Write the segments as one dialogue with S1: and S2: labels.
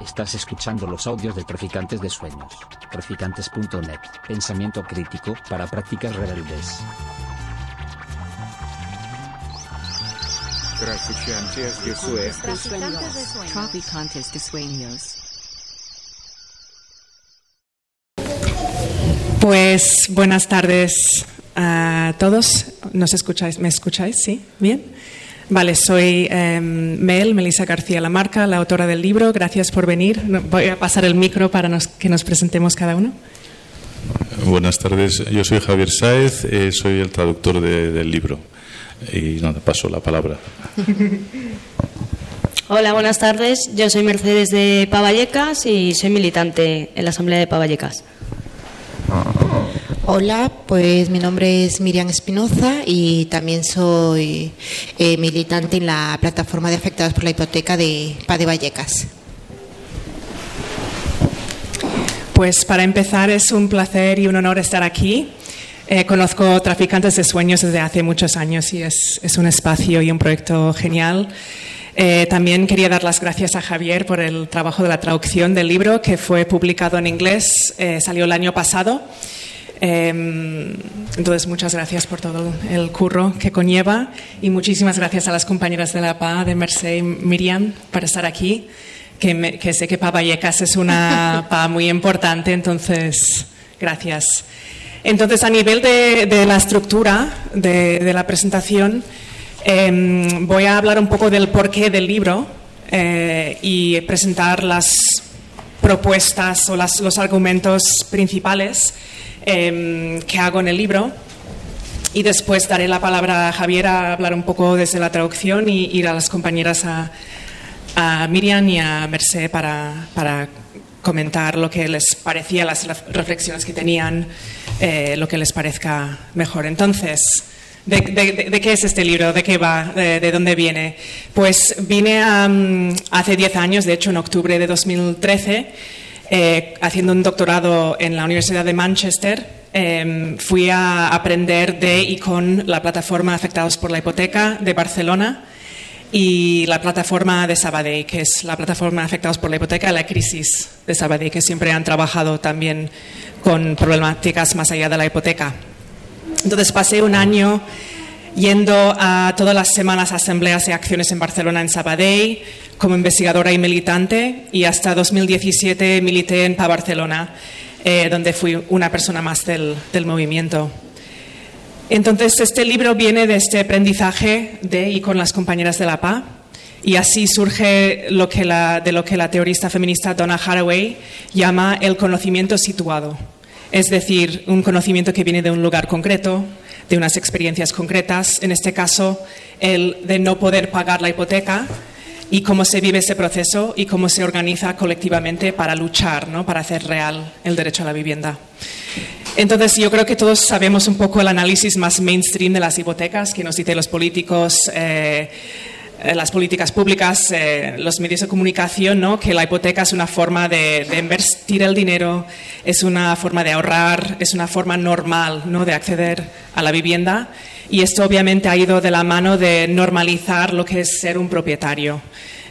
S1: Estás escuchando los audios de Traficantes de Sueños. Traficantes.net. Pensamiento crítico para prácticas rebeldes.
S2: Traficantes de Sueños.
S3: Traficantes de Sueños.
S4: Pues buenas tardes a todos. ¿Nos escucháis? ¿Me escucháis? ¿Sí? ¿Bien? Vale, soy eh, Mel, Melissa García Lamarca, la autora del libro. Gracias por venir. Voy a pasar el micro para nos- que nos presentemos cada uno.
S5: Buenas tardes, yo soy Javier Sáez, eh, soy el traductor de- del libro. Y nada, paso la palabra.
S6: Hola, buenas tardes. Yo soy Mercedes de Pavallecas y soy militante en la Asamblea de Pavallecas.
S7: Hola, pues mi nombre es Miriam Espinoza y también soy eh, militante en la plataforma de afectados por la hipoteca de PA de Vallecas.
S4: Pues para empezar es un placer y un honor estar aquí. Eh, conozco Traficantes de Sueños desde hace muchos años y es, es un espacio y un proyecto genial. Eh, también quería dar las gracias a Javier por el trabajo de la traducción del libro que fue publicado en inglés, eh, salió el año pasado. Eh, entonces, muchas gracias por todo el curro que conlleva y muchísimas gracias a las compañeras de la PA, de Merced y Miriam, por estar aquí, que, me- que sé que PA Vallecas es una PA muy importante, entonces, gracias. Entonces, a nivel de, de la estructura de, de la presentación, eh, voy a hablar un poco del porqué del libro eh, y presentar las propuestas o los argumentos principales eh, que hago en el libro. Y después daré la palabra a Javier a hablar un poco desde la traducción y ir a las compañeras a, Miriam y a Merced para, para comentar lo que les parecía, las ref- reflexiones que tenían, eh, lo que les parezca mejor. Entonces, ¿de, qué es este libro? ¿De qué va? ¿De, de dónde viene? Pues vine hace 10 años, de hecho en octubre de 2013, eh, haciendo un doctorado en la Universidad de Manchester. eh, fui a aprender de y con la plataforma Afectados por la Hipoteca de Barcelona y la plataforma de Sabadell, que es la plataforma Afectados por la Hipoteca, la crisis de Sabadell, que siempre han trabajado también con problemáticas más allá de la hipoteca. Entonces pasé un año yendo a todas las semanas a asambleas y acciones en Barcelona, en Sabadell, como investigadora y militante, y hasta 2017 milité en PA Barcelona, eh, donde fui una persona más del, del movimiento. Entonces, este libro viene de este aprendizaje de y con las compañeras de la PA, y así surge lo que la- de lo que la teorista feminista Donna Haraway llama el conocimiento situado. Es decir, un conocimiento que viene de un lugar concreto, de unas experiencias concretas, en este caso, el de no poder pagar la hipoteca y cómo se vive ese proceso y cómo se organiza colectivamente para luchar, ¿no? para hacer real el derecho a la vivienda. Entonces, yo creo que todos sabemos un poco el análisis más mainstream de las hipotecas, que nos dicen los políticos, eh, las políticas públicas, eh, los medios de comunicación, ¿no? que la hipoteca es una forma de, de invertir el dinero, es una forma de ahorrar, es una forma normal ¿no? de acceder a la vivienda. Y esto obviamente ha ido de la mano de normalizar lo que es ser un propietario.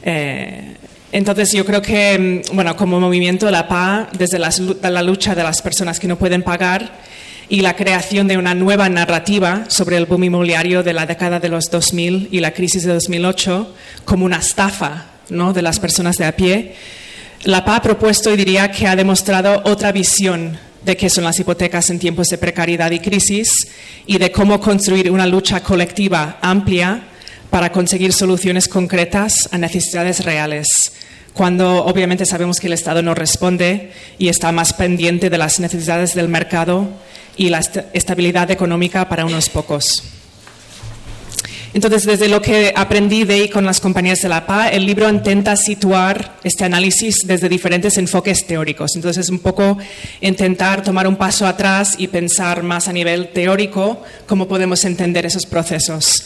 S4: Eh, entonces yo creo que, mm, bueno, como movimiento la PA, desde la lucha de las personas que no pueden pagar y la creación de una nueva narrativa sobre el boom inmobiliario de la década de los 2000 y la crisis de 2008 como una estafa ¿no? de las personas de a pie, la PA ha propuesto y diría que ha demostrado otra visión de qué son las hipotecas en tiempos de precariedad y crisis y de cómo construir una lucha colectiva amplia para conseguir soluciones concretas a necesidades reales, cuando obviamente sabemos que el Estado no responde y está más pendiente de las necesidades del mercado y la est- estabilidad económica para unos pocos. Entonces, desde lo que aprendí de y con las compañías de la PA, el libro intenta situar este análisis desde diferentes enfoques teóricos. Entonces, es un poco intentar tomar un paso atrás y pensar más a nivel teórico cómo podemos entender esos procesos.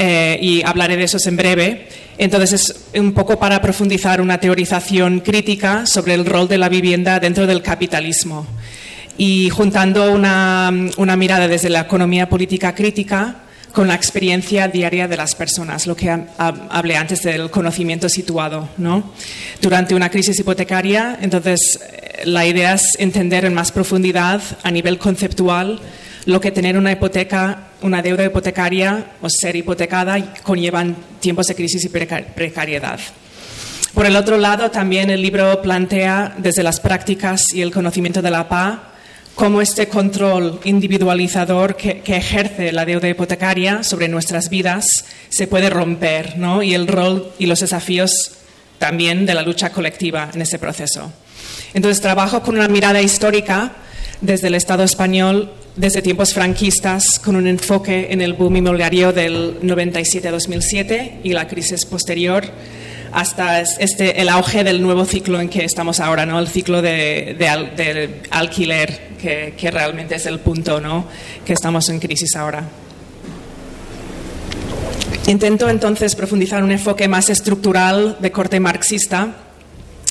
S4: Eh, y hablaré de esos en breve. Entonces, es un poco para profundizar una teorización crítica sobre el rol de la vivienda dentro del capitalismo y juntando una, una mirada desde la economía política crítica con la experiencia diaria de las personas, lo que ha- ha- hablé antes del conocimiento situado. ¿no? Durante una crisis hipotecaria, entonces, eh, la idea es entender en más profundidad, a nivel conceptual, lo que tener una hipoteca, una deuda hipotecaria o ser hipotecada conllevan tiempos de crisis y preca- precariedad. Por el otro lado, también el libro plantea desde las prácticas y el conocimiento de la PA cómo este control individualizador que, que ejerce la deuda hipotecaria sobre nuestras vidas se puede romper, ¿no? Y el rol y los desafíos también de la lucha colectiva en ese proceso. Entonces, trabajo con una mirada histórica desde el Estado español, desde tiempos franquistas, con un enfoque en el boom inmobiliario del 97-2007 y la crisis posterior, hasta es- este, el auge del nuevo ciclo en que estamos ahora, ¿no? el ciclo de alquiler, que, que realmente es el punto ¿no? que estamos en crisis ahora. Intento entonces profundizar un enfoque más estructural de corte marxista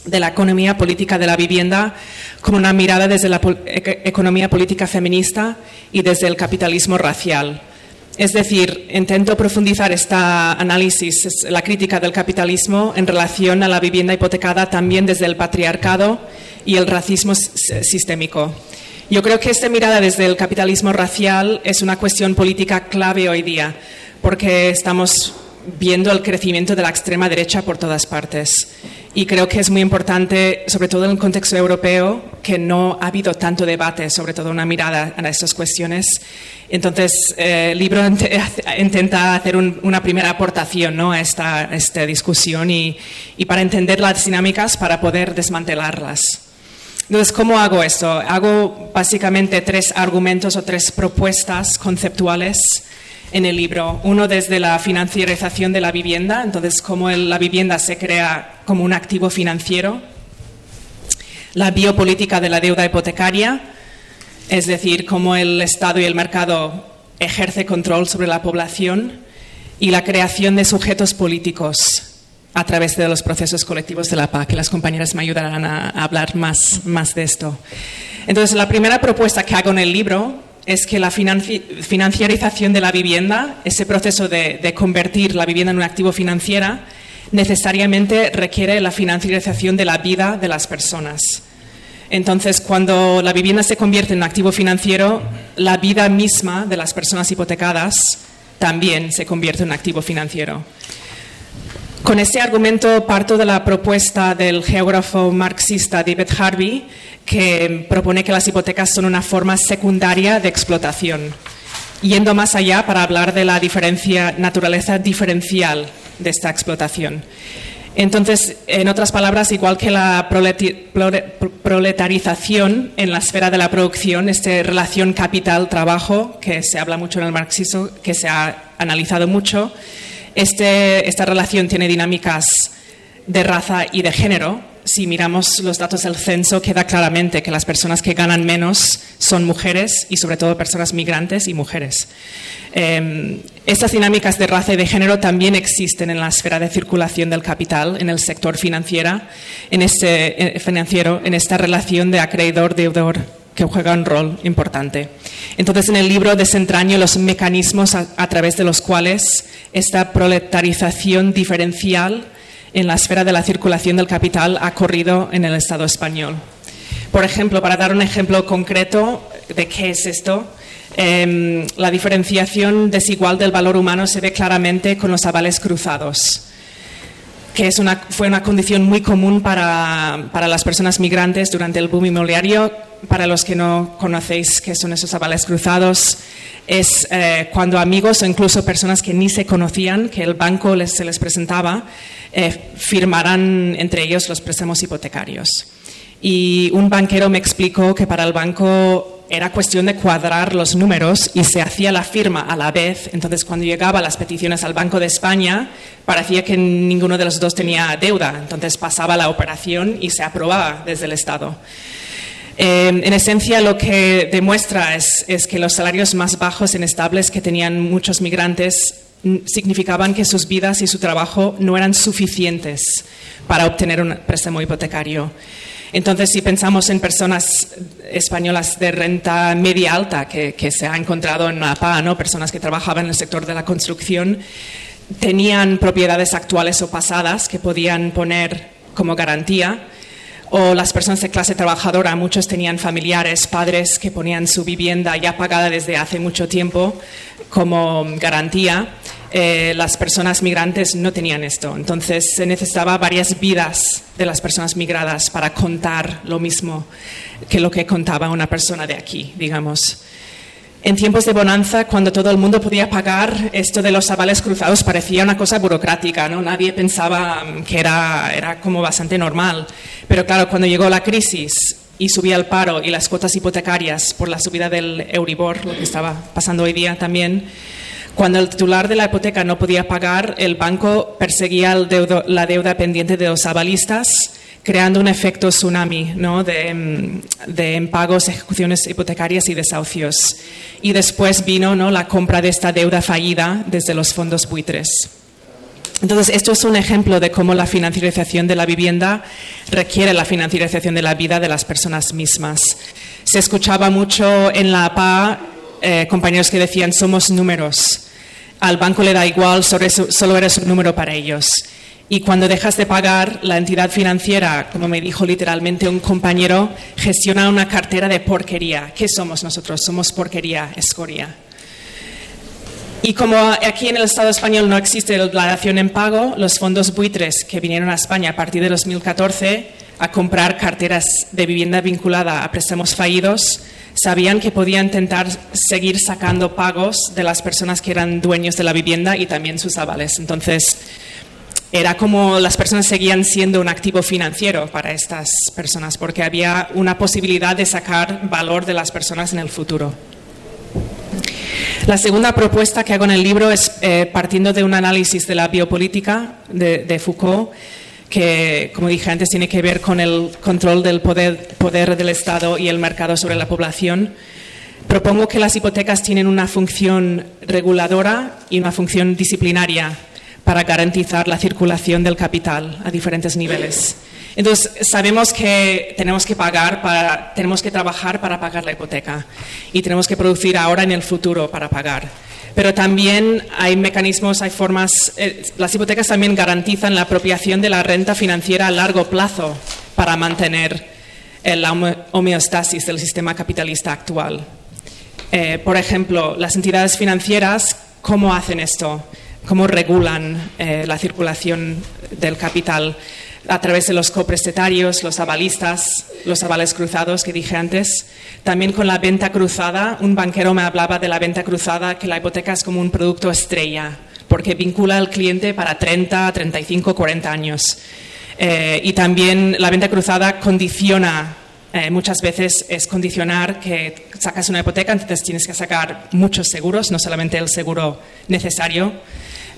S4: de la economía política de la vivienda con una mirada desde la pol- eco- economía política feminista y desde el capitalismo racial. Es decir, intento profundizar este análisis, la crítica del capitalismo en relación a la vivienda hipotecada también desde el patriarcado y el racismo sistémico. Yo creo que esta mirada desde el capitalismo racial es una cuestión política clave hoy día, porque estamos viendo el crecimiento de la extrema derecha por todas partes. Y creo que es muy importante, sobre todo en el contexto europeo, que no ha habido tanto debate, sobre todo una mirada a estas cuestiones. Entonces, eh, el libro int- intenta hacer un- una primera aportación ¿no? a esta, a esta discusión y, y para entender las dinámicas, para poder desmantelarlas. Entonces, ¿cómo hago esto? Hago básicamente tres argumentos o tres propuestas conceptuales en el libro. Uno desde la financiarización de la vivienda, entonces cómo la vivienda se crea como un activo financiero. La biopolítica de la deuda hipotecaria, es decir, cómo el Estado y el mercado ejerce control sobre la población. Y la creación de sujetos políticos a través de los procesos colectivos de la PAC, que las compañeras me ayudarán a, a hablar más, más de esto. Entonces, la primera propuesta que hago en el libro es que la financi- financiarización de la vivienda, ese proceso de, de convertir la vivienda en un activo financiera, necesariamente requiere la financiarización de la vida de las personas. Entonces, cuando la vivienda se convierte en un activo financiero, la vida misma de las personas hipotecadas también se convierte en un activo financiero. Con este argumento parto de la propuesta del geógrafo marxista David Harvey, que propone que las hipotecas son una forma secundaria de explotación, yendo más allá para hablar de la diferencia, naturaleza diferencial de esta explotación. Entonces, en otras palabras, igual que la proletarización en la esfera de la producción, esta relación capital-trabajo, que se habla mucho en el marxismo, que se ha analizado mucho, este- esta relación tiene dinámicas de raza y de género. Si miramos los datos del censo, queda claramente que las personas que ganan menos son mujeres y sobre todo personas migrantes y mujeres. Eh, estas dinámicas de raza y de género también existen en la esfera de circulación del capital, en el sector financiera, en este, eh, financiero, en esta relación de acreedor-deudor que juega un rol importante. Entonces, en el libro desentraño los mecanismos a, través de los cuales esta proletarización diferencial en la esfera de la circulación del capital ha corrido en el Estado español. Por ejemplo, para dar un ejemplo concreto de qué es esto, eh, la diferenciación desigual del valor humano se ve claramente con los avales cruzados que es una, fue una condición muy común para, para, las personas migrantes durante el boom inmobiliario. Para los que no conocéis qué son esos avales cruzados, es eh, cuando amigos o incluso personas que ni se conocían, que el banco les, se les presentaba, eh, firmarán entre ellos los préstamos hipotecarios. Y un banquero me explicó que para el banco era cuestión de cuadrar los números y se hacía la firma a la vez. Entonces, cuando llegaban las peticiones al Banco de España, parecía que ninguno de los dos tenía deuda. Entonces, pasaba la operación y se aprobaba desde el Estado. Eh, en esencia, lo que demuestra es, es, que los salarios más bajos inestables que tenían muchos migrantes significaban que sus vidas y su trabajo no eran suficientes para obtener un préstamo hipotecario. Entonces, si pensamos en personas españolas de renta media alta que, se ha encontrado en APA, ¿no? personas que trabajaban en el sector de la construcción, tenían propiedades actuales o pasadas que podían poner como garantía o las personas de clase trabajadora, muchos tenían familiares, padres que ponían su vivienda ya pagada desde hace mucho tiempo como garantía. Eh, las personas migrantes no tenían esto. Entonces se necesitaba varias vidas de las personas migradas para contar lo mismo que lo que contaba una persona de aquí, digamos. En tiempos de bonanza, cuando todo el mundo podía pagar, esto de los avales cruzados parecía una cosa burocrática, ¿no? Nadie pensaba que era, era como bastante normal. Pero claro, cuando llegó la crisis y subía el paro y las cuotas hipotecarias por la subida del Euribor, lo que estaba pasando hoy día también, cuando el titular de la hipoteca no podía pagar, el banco perseguía el deudo- la deuda pendiente de los avalistas creando un efecto tsunami ¿no? de, mm, de impagos, ejecuciones hipotecarias y desahucios. Y después vino ¿no? la compra de esta deuda fallida desde los fondos buitres. Entonces, esto es un ejemplo de cómo la financiarización de la vivienda requiere la financiarización de la vida de las personas mismas. Se escuchaba mucho en la APA eh, compañeros que decían somos números. Al banco le da igual, solo eres- un número para ellos. Y cuando dejas de pagar, la entidad financiera, como me dijo literalmente un compañero, gestiona una cartera de porquería. ¿Qué somos nosotros? Somos porquería, escoria. Y como aquí en el Estado español no existe la dación en pago, los fondos buitres que vinieron a España a partir de 2014 a comprar carteras de vivienda vinculada a préstamos fallidos, sabían que podían intentar seguir sacando pagos de las personas que eran dueños de la vivienda y también sus avales. Entonces, era como las personas seguían siendo un activo financiero para estas personas, porque había una posibilidad de sacar valor de las personas en el futuro. La segunda propuesta que hago en el libro es eh, partiendo de un análisis de la biopolítica de, Foucault, que, como dije antes, tiene que ver con el control del poder del Estado y el mercado sobre la población. Propongo que las hipotecas tienen una función reguladora y una función disciplinaria para garantizar la circulación del capital a diferentes niveles. Entonces, sabemos que tenemos que pagar, para, tenemos que trabajar para pagar la hipoteca y tenemos que producir ahora en el futuro para pagar. Pero también hay mecanismos, hay formas, eh, las hipotecas también garantizan la apropiación de la renta financiera a largo plazo para mantener la homeostasis del sistema capitalista actual. Eh, por ejemplo, las entidades financieras, ¿cómo hacen esto? ¿Cómo regulan eh, la circulación del capital? A través de los coprestatarios, los avalistas, los avales cruzados que dije antes. También con la venta cruzada. Un banquero me hablaba de la venta cruzada, que la hipoteca es como un producto estrella, porque vincula al cliente para 30, 35, 40 años. Eh, y también la venta cruzada condiciona eh, muchas veces es condicionar que sacas una hipoteca, entonces tienes que sacar muchos seguros, no solamente el seguro necesario,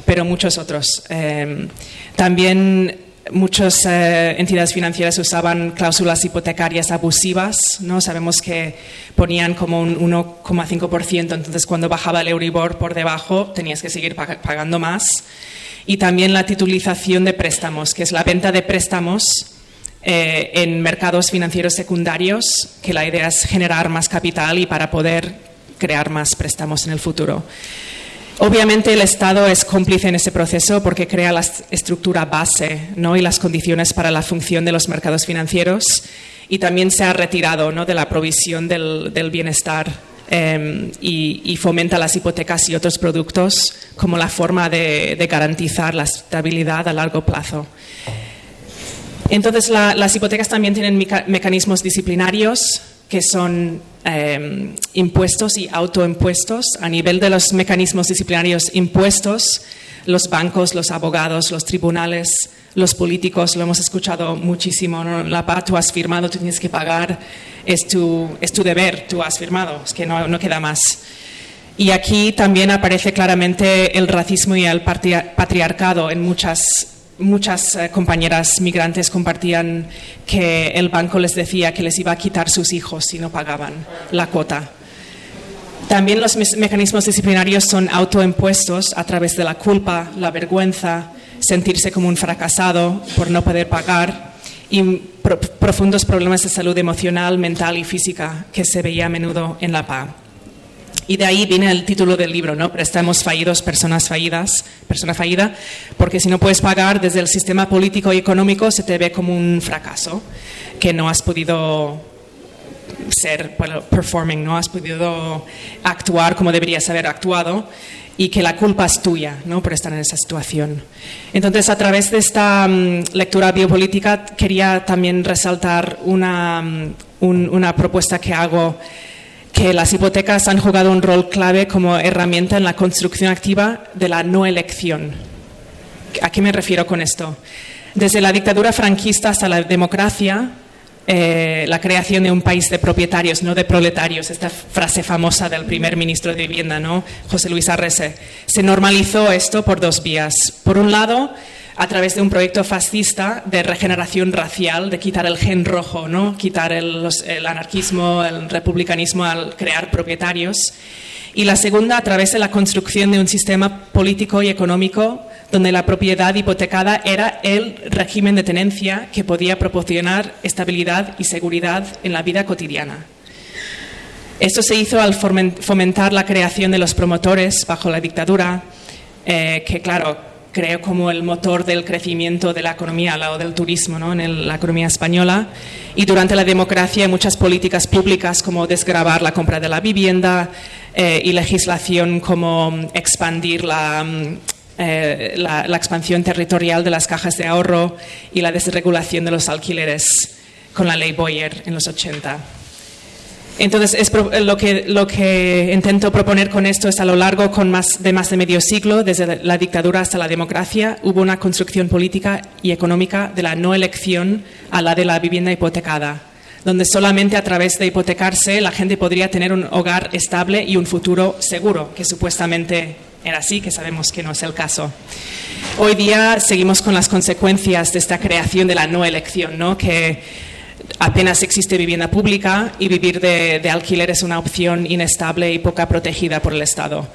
S4: pero muchos otros. Eh, también muchas eh, entidades financieras usaban cláusulas hipotecarias abusivas, ¿no? Sabemos que ponían como un 1,5%, entonces cuando bajaba el Euribor por debajo tenías que seguir pag- pagando más. Y también la titulización de préstamos, que es la venta de préstamos eh, en mercados financieros secundarios, que la idea es generar más capital y para poder crear más préstamos en el futuro. Obviamente el Estado es cómplice en ese proceso porque crea la est- estructura base ¿no? y las condiciones para la función de los mercados financieros y también se ha retirado ¿no? de la provisión del, bienestar eh, y, fomenta las hipotecas y otros productos como la forma de, garantizar la estabilidad a largo plazo. Entonces, la- las hipotecas también tienen meca- mecanismos disciplinarios que son eh, impuestos y autoimpuestos. A nivel de los mecanismos disciplinarios impuestos, los bancos, los abogados, los tribunales, los políticos, lo hemos escuchado muchísimo. ¿no? La PA, tú has firmado, tú tienes que pagar, es tu, es tu deber, tú has firmado, es que no, no queda más. Y aquí también aparece claramente el racismo y el patria- patriarcado en muchas muchas eh, compañeras migrantes compartían que el banco les decía que les iba a quitar sus hijos si no pagaban la cuota. También los mecanismos disciplinarios son autoimpuestos a través de la culpa, la vergüenza, sentirse como un fracasado por no poder pagar y pro- profundos problemas de salud emocional, mental y física que se veía a menudo en la PA. Y de ahí viene el título del libro, ¿no? Préstamos fallidos, personas fallidas, persona fallida, porque si no puedes pagar desde el sistema político y económico se te ve como un fracaso, que no has podido ser performing, no has podido actuar como deberías haber actuado y que la culpa es tuya ¿no? por estar en esa situación. Entonces, a través de esta mm, lectura biopolítica quería también resaltar una, mm, un- una propuesta que hago que las hipotecas han jugado un rol clave como herramienta en la construcción activa de la no elección. ¿A qué me refiero con esto? Desde la dictadura franquista hasta la democracia, eh, la creación de un país de propietarios, no de proletarios, esta frase famosa del primer ministro de Vivienda, ¿no? José Luis Arrese, se normalizó esto por dos vías. Por un lado, a través de un proyecto fascista de regeneración racial, de quitar el gen rojo, ¿no? quitar el, anarquismo, el republicanismo al crear propietarios. Y la segunda, a través de la construcción de un sistema político y económico donde la propiedad hipotecada era el régimen de tenencia que podía proporcionar estabilidad y seguridad en la vida cotidiana. Esto se hizo al fomentar la creación de los promotores bajo la dictadura, eh, que claro, creó como el motor del crecimiento de la economía lado del turismo ¿no? en la economía española. Y durante la democracia muchas políticas públicas como desgravar la compra de la vivienda eh, y legislación como mm, expandir la, mm, eh, la, la expansión territorial de las cajas de ahorro y la desregulación de los alquileres con la ley Boyer en los 80. Entonces, es lo, que, lo que intento proponer con esto es a lo largo con más, de más de medio siglo, desde la dictadura hasta la democracia, hubo una construcción política y económica de la no elección a la de la vivienda hipotecada, donde solamente a través de hipotecarse la gente podría tener un hogar estable y un futuro seguro, que supuestamente era así, que sabemos que no es el caso. Hoy día seguimos con las consecuencias de esta creación de la no elección, ¿no? que apenas existe vivienda pública y vivir de, alquiler es una opción inestable y poca protegida por el Estado.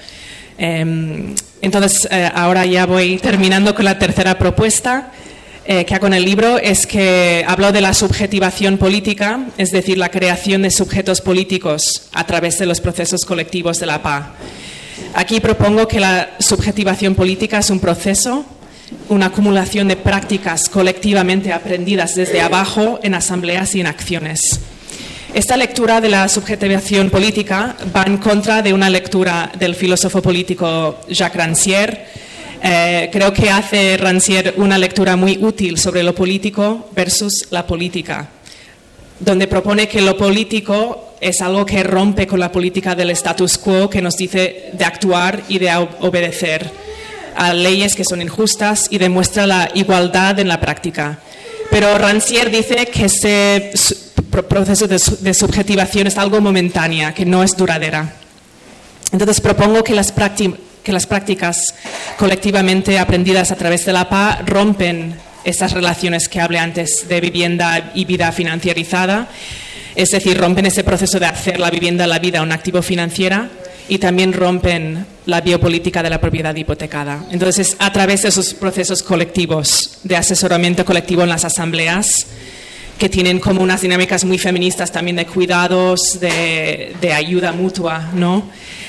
S4: Em, entonces, eh, ahora ya voy terminando con la tercera propuesta eh, que hago en el libro, es que hablo de la subjetivación política, es decir, la creación de sujetos políticos a través de los procesos colectivos de la PA. Aquí propongo que la subjetivación política es un proceso, una acumulación de prácticas colectivamente aprendidas desde abajo en asambleas y en acciones. Esta lectura de la subjetivación política va en contra de una lectura del filósofo político Jacques Rancière. Eh, creo que hace Rancière una lectura muy útil sobre lo político versus la política donde propone que lo político es algo que rompe con la política del status quo que nos dice de actuar y de ob- obedecer a leyes que son injustas y demuestra la igualdad en la práctica. Pero Rancière dice que ese proceso de, su- de subjetivación es algo momentánea, que no es duradera. Entonces propongo que las, que las prácticas colectivamente aprendidas a través de la PA rompen estas relaciones que hablé antes de vivienda y vida financierizada, es decir, rompen ese proceso de hacer la vivienda, la vida, un activo financiera y también rompen la biopolítica de la propiedad hipotecada. Entonces, a través de esos procesos colectivos, de asesoramiento colectivo en las asambleas, que tienen como unas dinámicas muy feministas también de cuidados, de, ayuda mutua, ¿no?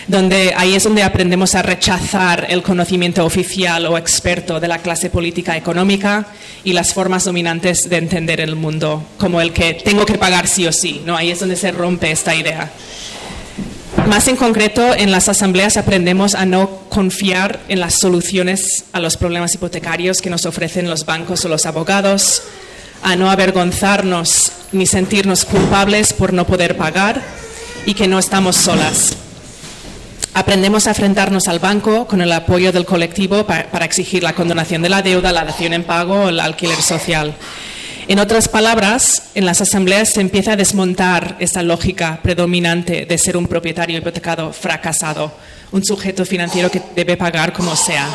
S4: Donde ahí es donde aprendemos a rechazar el conocimiento oficial o experto de la clase política económica y las formas dominantes de entender el mundo, como el que tengo que pagar sí o sí, ¿no? Ahí es donde se rompe esta idea. Más en concreto, en las asambleas aprendemos a no confiar en las soluciones a los problemas hipotecarios que nos ofrecen los bancos o los abogados, a no avergonzarnos ni sentirnos culpables por no poder pagar y que no estamos solas. Aprendemos a enfrentarnos al banco con el apoyo del colectivo pa- para exigir la condonación de la deuda, la dación en pago o el alquiler social. En otras palabras, en las asambleas se empieza a desmontar esta lógica predominante de ser un propietario hipotecado fracasado, un sujeto financiero que debe pagar como sea.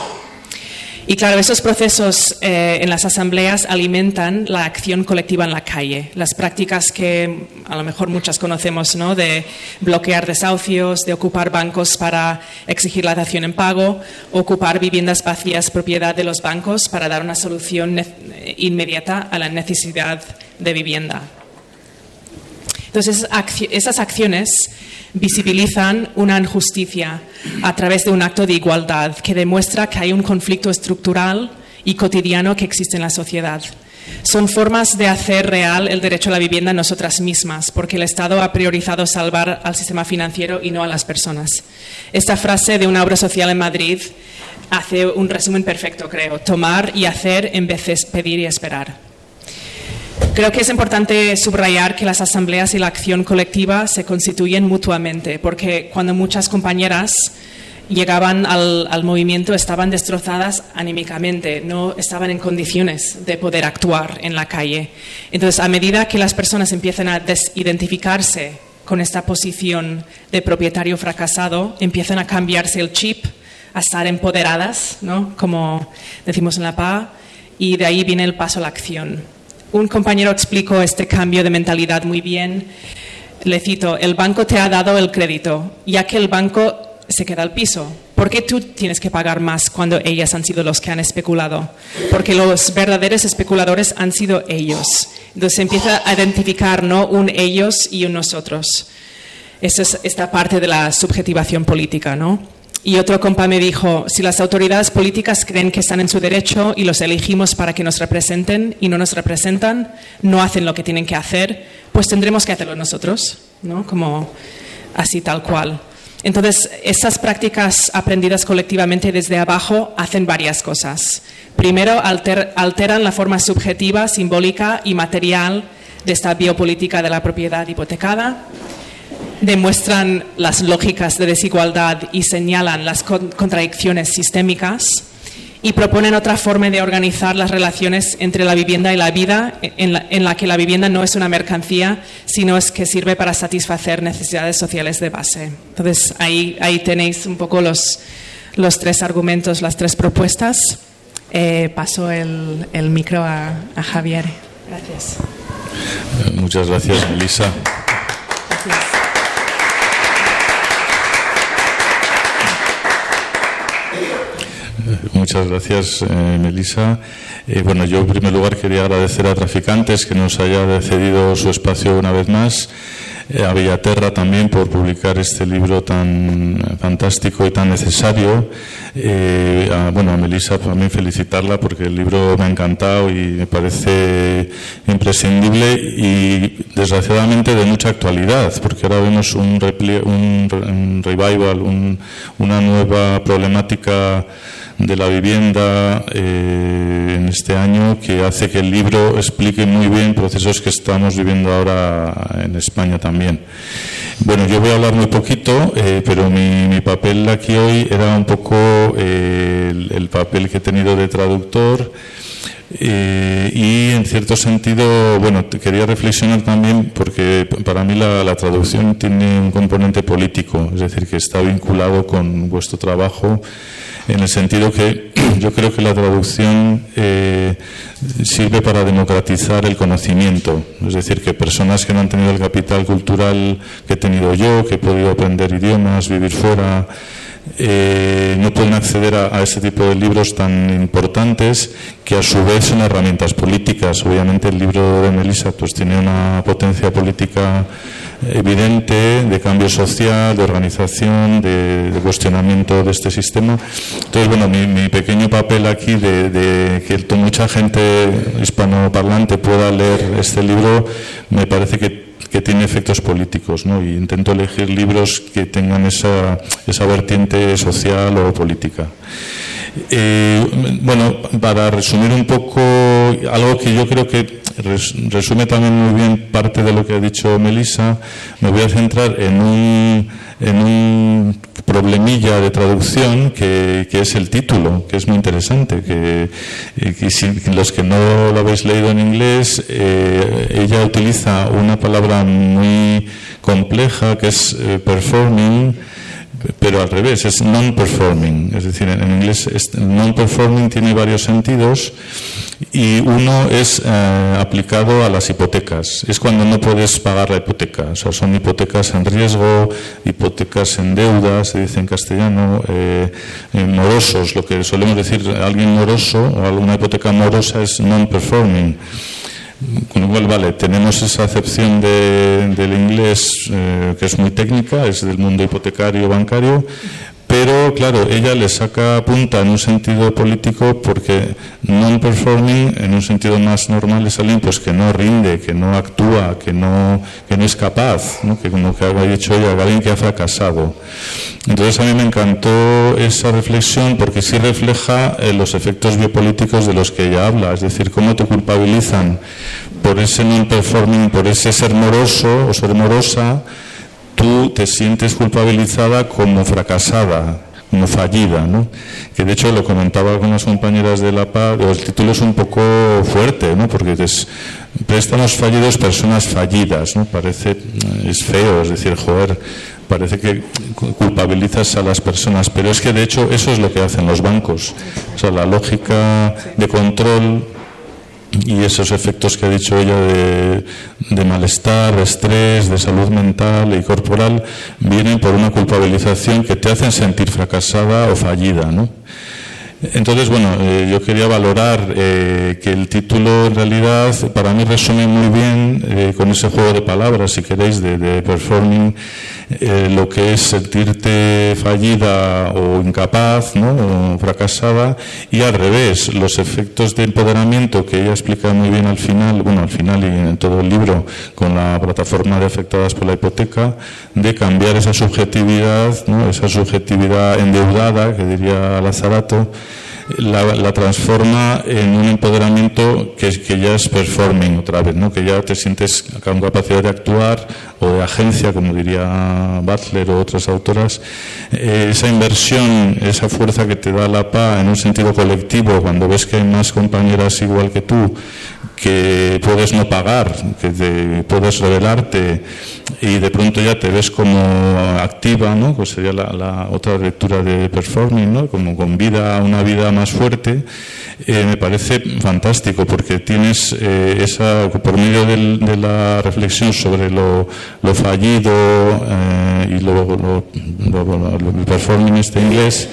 S4: Y claro, esos procesos eh, en las asambleas alimentan la acción colectiva en la calle, las prácticas que a lo mejor muchas conocemos, ¿no? de bloquear desahucios, de ocupar bancos para exigir la dación en pago, ocupar viviendas vacías propiedad de los bancos para dar una solución inmediata a la necesidad de vivienda. Entonces, esas acciones visibilizan una injusticia a través de un acto de igualdad que demuestra que hay un conflicto estructural y cotidiano que existe en la sociedad. Son formas de hacer real el derecho a la vivienda en nosotras mismas, porque el Estado ha priorizado salvar al sistema financiero y no a las personas. Esta frase de una obra social en Madrid hace un resumen perfecto, creo. Tomar y hacer en vez de pedir y esperar. Creo que es importante subrayar que las asambleas y la acción colectiva se constituyen mutuamente, porque cuando muchas compañeras llegaban al, movimiento estaban destrozadas anímicamente, no estaban en condiciones de poder actuar en la calle. Entonces, a medida que las personas empiezan a desidentificarse con esta posición de propietario fracasado, empiezan a cambiarse el chip, a estar empoderadas, ¿no? como decimos en la PA, y de ahí viene el paso a la acción. Un compañero explicó este cambio de mentalidad muy bien. Le cito, el banco te ha dado el crédito, ya que el banco se queda al piso. ¿Por qué tú tienes que pagar más cuando ellas han sido los que han especulado? Porque los verdaderos especuladores han sido ellos. Entonces se empieza a identificar ¿no? un ellos y un nosotros. Esa es esta parte de la subjetivación política, ¿no? Y otro compa me dijo, si las autoridades políticas creen que están en su derecho y los elegimos para que nos representen y no nos representan, no hacen lo que tienen que hacer, pues tendremos que hacerlo nosotros, ¿no? Como así tal cual. Entonces, esas prácticas aprendidas colectivamente desde abajo hacen varias cosas. Primero, alteran la forma subjetiva, simbólica y material de esta biopolítica de la propiedad hipotecada. Demuestran las lógicas de desigualdad y señalan las contradicciones sistémicas y proponen otra forma de organizar las relaciones entre la vivienda y la vida, en la, que la vivienda no es una mercancía, sino es que sirve para satisfacer necesidades sociales de base. Entonces, ahí, ahí tenéis un poco los, los tres argumentos, las tres propuestas. Eh, paso el, el micro a, a, Javier. Gracias.
S5: Muchas gracias, Melissa. Gracias. Muchas gracias, eh, Melissa. Eh, bueno, yo en primer lugar quería agradecer a Traficantes que nos haya cedido su espacio una vez más, eh, a Villaterra también por publicar este libro tan fantástico y tan necesario. A, bueno, a Melissa también felicitarla porque el libro me ha encantado y me parece imprescindible y desgraciadamente de mucha actualidad, porque ahora vemos un, un, revival, una nueva problemática de la vivienda eh, en este año que hace que el libro explique muy bien procesos que estamos viviendo ahora en España también. Bueno, yo voy a hablar muy poquito, eh, pero mi, papel aquí hoy era un poco eh, el, papel que he tenido de traductor. Y en cierto sentido, bueno, quería reflexionar también porque para mí la, la, traducción tiene un componente político, es decir, que está vinculado con vuestro trabajo en el sentido que yo creo que la traducción eh, sirve para democratizar el conocimiento, es decir, que personas que no han tenido el capital cultural que he tenido yo, que he podido aprender idiomas, vivir fuera, eh, no pueden acceder a, a, este tipo de libros tan importantes que a su vez son herramientas políticas. Obviamente el libro de Melissa pues, tiene una potencia política evidente de cambio social, de organización, de, cuestionamiento de este sistema. Entonces, bueno, mi, pequeño papel aquí de, que mucha gente hispanoparlante pueda leer este libro me parece que que tiene efectos políticos, ¿no? Y intento elegir libros que tengan esa, esa vertiente social o política. Eh, bueno, para resumir un poco algo que yo creo que resume también muy bien parte de lo que ha dicho Melissa, me voy a centrar en un, en un problemilla de traducción que, es el título, que es muy interesante, que, eh, si, los que no lo habéis leído en inglés, eh, ella utiliza una palabra muy compleja que es performing, pero al revés, es non-performing. Es decir, en, inglés non-performing tiene varios sentidos y uno es eh, aplicado a las hipotecas. Es cuando no puedes pagar la hipoteca. O sea, son hipotecas en riesgo, hipotecas en deuda, se dice en castellano, eh, morosos. Lo que solemos decir, alguien moroso o alguna hipoteca morosa es non-performing. Con lo cual, vale, tenemos esa acepción de- del inglés eh, que es muy técnica, es del mundo hipotecario bancario, pero claro, ella le saca punta en un sentido político porque non-performing, en un sentido más normal, es alguien pues que no rinde, que no actúa, que no, que no es capaz, ¿no? que como que ha dicho ella, alguien que ha fracasado. Entonces a mí me encantó esa reflexión porque sí refleja eh, los efectos biopolíticos de los que ella habla, es decir, cómo te culpabilizan por ese non-performing, por ese ser moroso o ser morosa, tú te sientes culpabilizada como fracasada, como fallida, ¿no? Que de hecho lo comentaba con las compañeras de la PA, el título es un poco fuerte, ¿no? Porque es préstamos fallidos, personas fallidas, ¿no? Parece, es feo, es decir, joder, parece que culpabilizas a las personas, pero es que de hecho eso es lo que hacen los bancos. O sea, la lógica de control y esos efectos que ha dicho ella de, de, malestar, de estrés, de salud mental y corporal, vienen por una culpabilización que te hacen sentir fracasada o fallida, ¿no? Entonces, bueno, eh, yo quería valorar eh, que el título en realidad para mí resume muy bien eh, con ese juego de palabras, si queréis, de, de performing, lo que es sentirte fallida o incapaz, ¿no? o fracasada, y al revés, los efectos de empoderamiento que ella explica muy bien al final, bueno, al final y en todo el libro, con la plataforma de afectadas por la hipoteca, de cambiar esa subjetividad, ¿no? esa subjetividad endeudada, que diría Lazarato, la, la, transforma en un empoderamiento que, que, ya es performing otra vez, ¿no? que ya te sientes con capacidad de actuar o de agencia, como diría Butler o otras autoras. Eh, esa inversión, esa fuerza que te da la PA en un sentido colectivo, cuando ves que hay más compañeras igual que tú, que puedes no pagar, que te, puedes revelarte y de pronto ya te ves como activa, ¿no? Pues sería la, la otra lectura de performing, ¿no? Como con vida, una vida más fuerte, eh, me parece fantástico porque tienes eh, esa, por medio del, de la reflexión sobre lo, fallido eh, y lo, lo, lo, performing este inglés,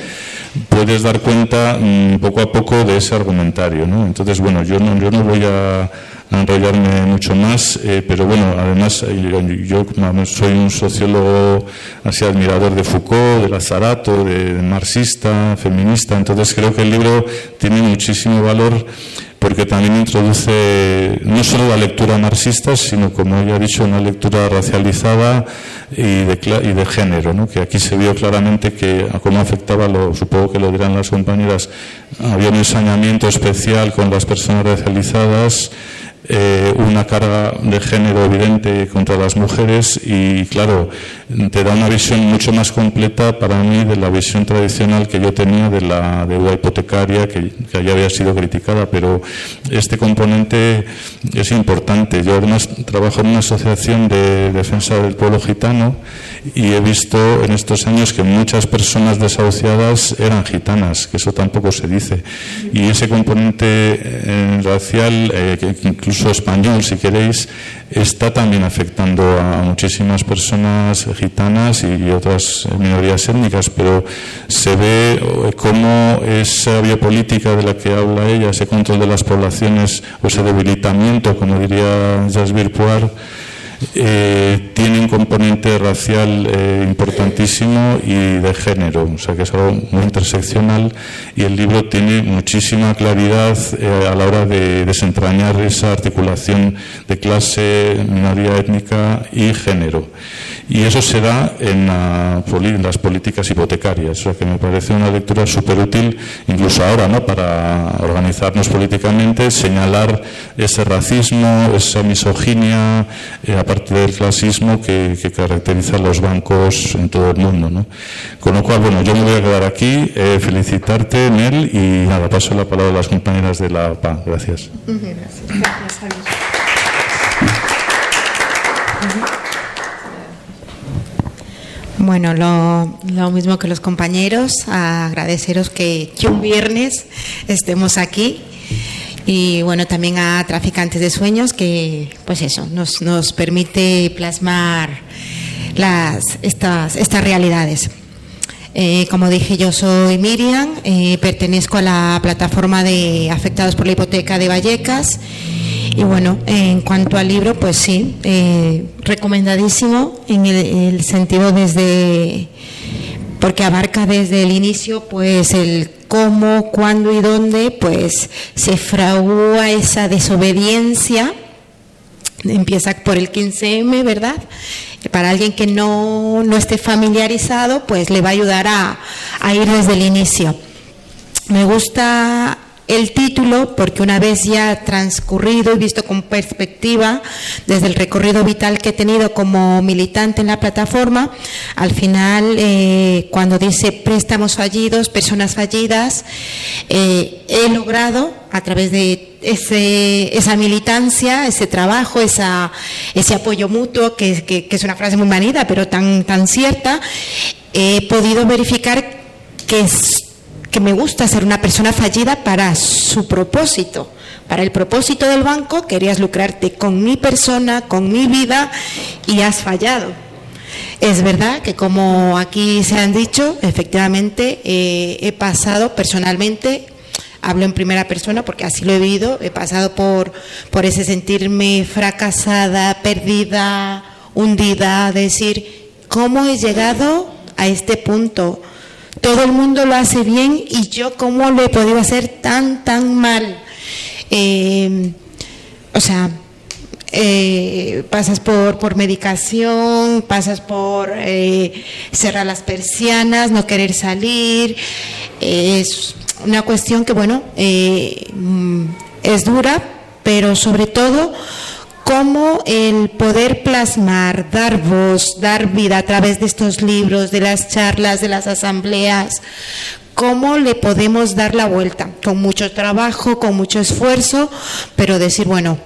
S5: puedes dar cuenta mmm, poco a poco de ese argumentario. ¿no? Entonces, bueno, yo no, yo no voy a, a enrollarme mucho más, eh, pero bueno, además yo, yo, soy un sociólogo así admirador de Foucault, de Lazarato, de, de marxista, feminista, entonces creo que el libro tiene muchísimo valor porque también introduce no solo la lectura marxista, sino, como ya he dicho, una lectura racializada y de, y de género, ¿no? que aquí se vio claramente que a cómo afectaba, lo, supongo que lo dirán las compañeras, había un ensañamiento especial con las personas racializadas, eh, una carga de género evidente contra las mujeres y claro, te da una visión mucho más completa para mí de la visión tradicional que yo tenía de la deuda hipotecaria que, que ya había sido criticada, pero este componente es importante. Yo además trabajo en una asociación de defensa del pueblo gitano y he visto en estos años que muchas personas desahuciadas eran gitanas, que eso tampoco se dice. Y ese componente eh, racial, eh, incluso español, si queréis, está también afectando a muchísimas personas gitanas y otras minorías étnicas, pero se ve cómo esa biopolítica de la que habla ella, ese control de las poblaciones o ese debilitamiento, como diría Jasbir Puar, eh, tiene un componente racial eh, importantísimo y de género, o sea que es algo muy interseccional y el libro tiene muchísima claridad eh, a la hora de desentrañar esa articulación de clase, minoría étnica y género. Y eso se da en, en las políticas hipotecarias, o sea que me parece una lectura súper útil, incluso ahora, ¿no? para organizarnos políticamente, señalar ese racismo, esa misoginia, aparte del clasismo que, caracteriza a los bancos en todo el mundo. ¿no? Con lo cual, bueno, yo me voy a quedar aquí, eh, felicitarte, Nel, y nada, paso la palabra a las compañeras de la PA. Gracias.
S4: Gracias.
S7: Bueno, lo, mismo que los compañeros, agradeceros que un viernes estemos aquí y bueno, también a Traficantes de Sueños, que pues eso, nos, nos permite plasmar las, estas, estas realidades. Eh, como dije, yo soy Miriam, eh, pertenezco a la plataforma de afectados por la hipoteca de Vallecas Y bueno, en cuanto al libro, pues sí, eh, recomendadísimo en el, el sentido desde porque abarca desde el inicio pues el cómo, cuándo y dónde pues se fragua esa desobediencia empieza por el 15M, ¿verdad? Para alguien que no, no esté familiarizado, pues le va a ayudar a, a ir desde el inicio. Me gusta el título porque una vez ya transcurrido y visto con perspectiva desde el recorrido vital que he tenido como militante en la plataforma, al final eh, cuando dice préstamos fallidos, personas fallidas, eh, he logrado a través de esa militancia, ese trabajo, ese apoyo mutuo, que es una frase muy manida pero tan, tan cierta, he podido verificar que es que me gusta ser una persona fallida para su propósito. Para el propósito del banco querías lucrarte con mi persona, con mi vida y has fallado. Es verdad que como aquí se han dicho, efectivamente eh, he pasado personalmente, hablo en primera persona porque así lo he vivido, he pasado por, por ese sentirme fracasada, perdida, hundida, decir, ¿cómo he llegado a este punto? Todo el mundo lo hace bien y yo cómo lo he podido hacer tan, tan mal. Eh, o sea, eh, pasas por, por medicación, pasas por eh, cerrar las persianas, no querer salir. es una cuestión que, bueno, eh, mm, es dura, pero sobre todo cómo el poder plasmar, dar voz, dar vida a través de estos libros, de las charlas, de las asambleas, cómo le podemos dar la vuelta, con mucho trabajo, con mucho esfuerzo, pero decir, bueno,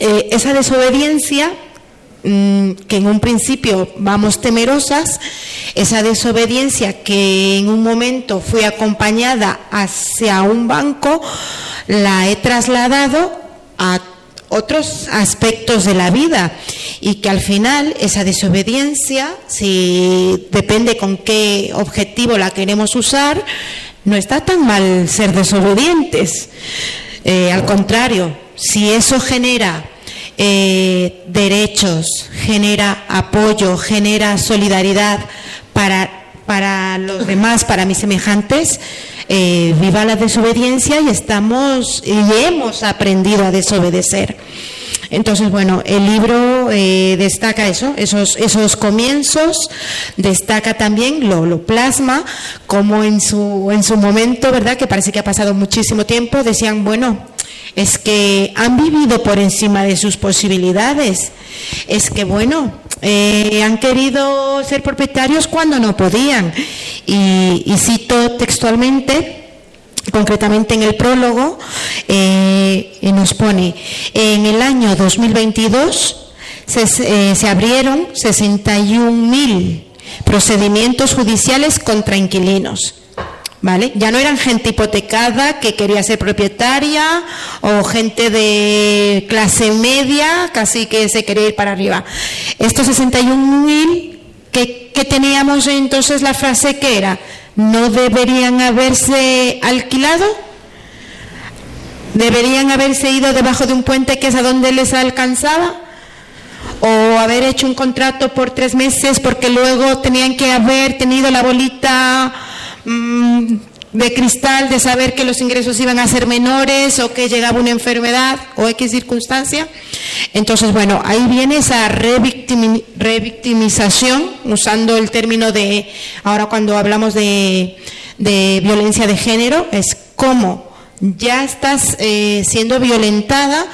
S7: eh, esa desobediencia mm, que en un principio vamos temerosas, esa desobediencia que en un momento fui acompañada hacia un banco, la he trasladado a otros aspectos de la vida y que al final esa desobediencia, si depende con qué objetivo la queremos usar, no está tan mal ser desobedientes. Eh, al contrario, si eso genera eh, derechos, genera apoyo, genera solidaridad para, para los demás, para mis semejantes, eh, viva la desobediencia y estamos y hemos aprendido a desobedecer. Entonces, bueno, el libro eh, destaca eso, esos, esos comienzos, destaca también, lo, lo plasma, como en su, en su momento, ¿verdad? Que parece que ha pasado muchísimo tiempo, decían, bueno, es que han vivido por encima de sus posibilidades, es que, bueno, eh, han querido ser propietarios cuando no podían. Y, cito textualmente concretamente en el prólogo, eh, nos pone, en el año 2022 se, eh, se abrieron 61.000 procedimientos judiciales contra inquilinos. ¿Vale? Ya no eran gente hipotecada que quería ser propietaria o gente de clase media casi que se quería ir para arriba. Estos 61.000 que, que teníamos entonces la frase que era, no deberían haberse alquilado, deberían haberse ido debajo de un puente que es a donde les alcanzaba, o haber hecho un contrato por tres meses porque luego tenían que haber tenido la bolita mmm, de cristal de saber que los ingresos iban a ser menores o que llegaba una enfermedad o X circunstancia. Entonces, bueno, ahí viene esa revictimi revictimización, usando el término de, ahora cuando hablamos de, de violencia de género, es como ya estás eh, siendo violentada,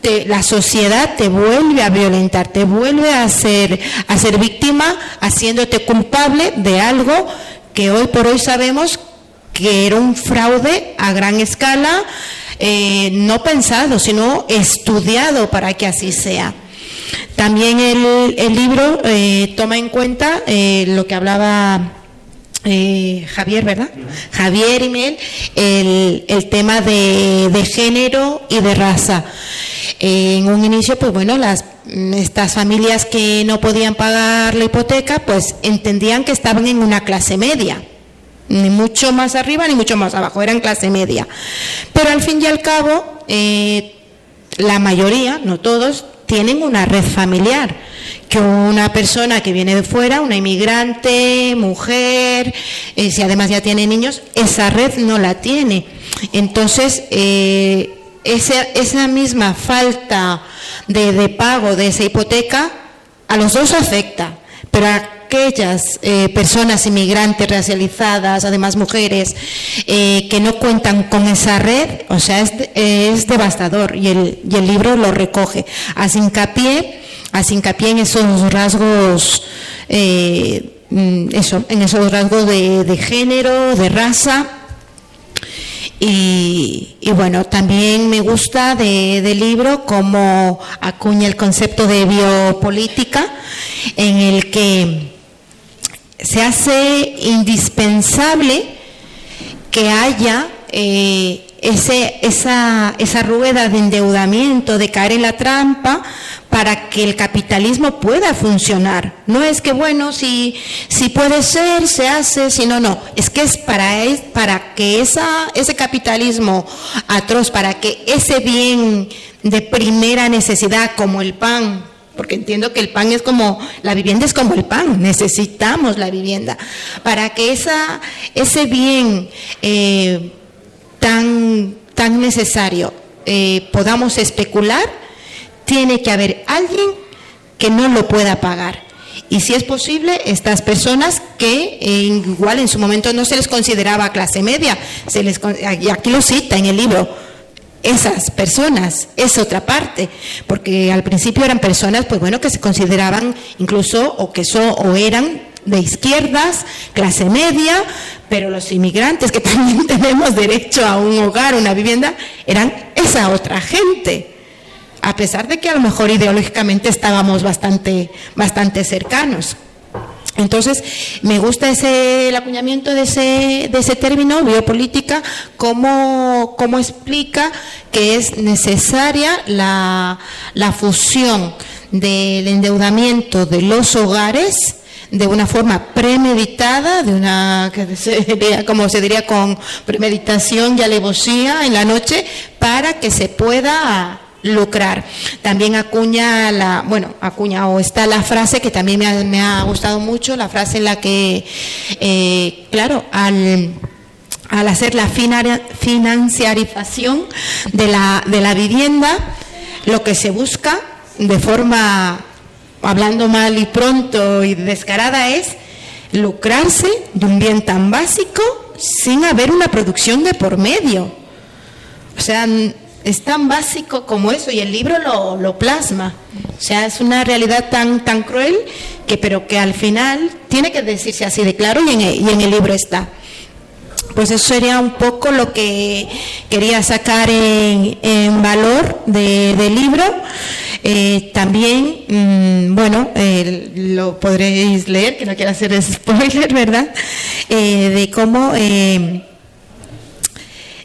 S7: te, la sociedad te vuelve a violentar, te vuelve a ser, a ser víctima, haciéndote culpable de algo que hoy por hoy sabemos que era un fraude a gran escala, eh, no pensado, sino estudiado para que así sea. También el, libro eh, toma en cuenta eh, lo que hablaba eh, Javier, ¿verdad? Javier y Mel, el, el tema de, de, género y de raza. en un inicio, pues bueno, las, estas familias que no podían pagar la hipoteca, pues entendían que estaban en una clase media ni mucho más arriba ni mucho más abajo, eran clase media. Pero al fin y al cabo, eh, la mayoría, no todos, tienen una red familiar. Que una persona que viene de fuera, una inmigrante, mujer, eh, si además ya tiene niños, esa red no la tiene. Entonces, eh, esa, misma falta de, pago de esa hipoteca a los dos afecta, pero a aquellas eh, personas inmigrantes racializadas, además mujeres, eh, que no cuentan con esa red, o sea, es, devastador y el, y el libro lo recoge. Hace hincapié, hace hincapié en esos rasgos, eh, mm, eso, en esos rasgos de, de género, de raza. Y, y, bueno, también me gusta de, del libro cómo acuña el concepto de biopolítica, en el que se hace indispensable que haya eh, esa, rueda de endeudamiento, de caer en la trampa, para que el capitalismo pueda funcionar. No es que, bueno, si, si puede ser, se hace, si no, no. Es que es para, para que ese capitalismo atroz, para que ese bien de primera necesidad como el pan, porque entiendo que el pan es como, la vivienda es como el pan, necesitamos la vivienda. Para que esa, ese bien eh, tan, necesario eh, podamos especular, tiene que haber alguien que no lo pueda pagar. Y si es posible, estas personas que eh, igual en su momento no se les consideraba clase media, se les, y aquí lo cita en el libro, esas personas, es otra parte, porque al principio eran personas, pues bueno, que se consideraban incluso o que son o eran de izquierdas, clase media, pero los inmigrantes que también tenemos derecho a un hogar, una vivienda, eran esa otra gente. A pesar de que a lo mejor ideológicamente estábamos bastante, bastante cercanos. Entonces, me gusta ese, el acuñamiento de ese, de ese término, biopolítica, cómo, cómo explica que es necesaria la, la fusión del endeudamiento de los hogares de una forma premeditada, de una, que sería, como se diría, con premeditación y alevosía en la noche, para que se pueda lucrar. También acuña la, bueno, acuña o está la frase que también me ha, me ha gustado mucho, la frase en la que, eh, claro, al al hacer la financiarización de la, de la vivienda, lo que se busca de forma, hablando mal y pronto y descarada, es lucrarse de un bien tan básico sin haber una producción de por medio. O sea, es tan básico como eso y el libro lo, lo, plasma. O sea, es una realidad tan, tan cruel que, pero que al final tiene que decirse así de claro y en el, y en el libro está. Pues eso sería un poco lo que quería sacar en, valor de, del libro. Eh, también, mmm, bueno, lo podréis leer, que no quiero hacer spoiler, ¿verdad? Eh, de cómo eh,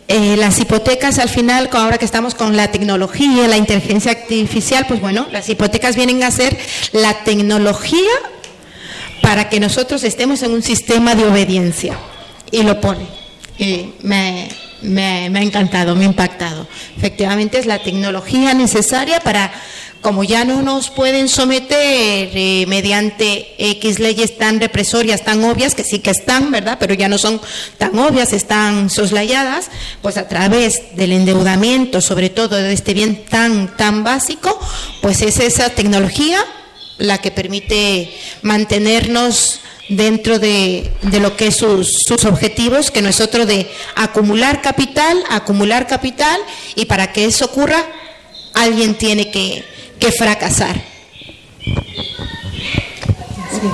S7: las hipotecas al final, ahora que estamos con la tecnología, la inteligencia artificial, pues bueno, las hipotecas vienen a ser la tecnología para que nosotros estemos en un sistema de obediencia. Y lo pone. Me, me, me ha encantado, me ha impactado. Efectivamente es la tecnología necesaria para como ya no nos pueden someter eh, mediante X leyes tan represorias, tan obvias, que sí que están, ¿verdad? Pero ya no son tan obvias, están soslayadas, pues a través del endeudamiento, sobre todo de este bien tan, tan básico, pues es esa tecnología la que permite mantenernos dentro de, de, lo que es sus, sus, objetivos, que no es otro de acumular capital, acumular capital, y para que eso ocurra, alguien tiene que, que fracasar. Sí.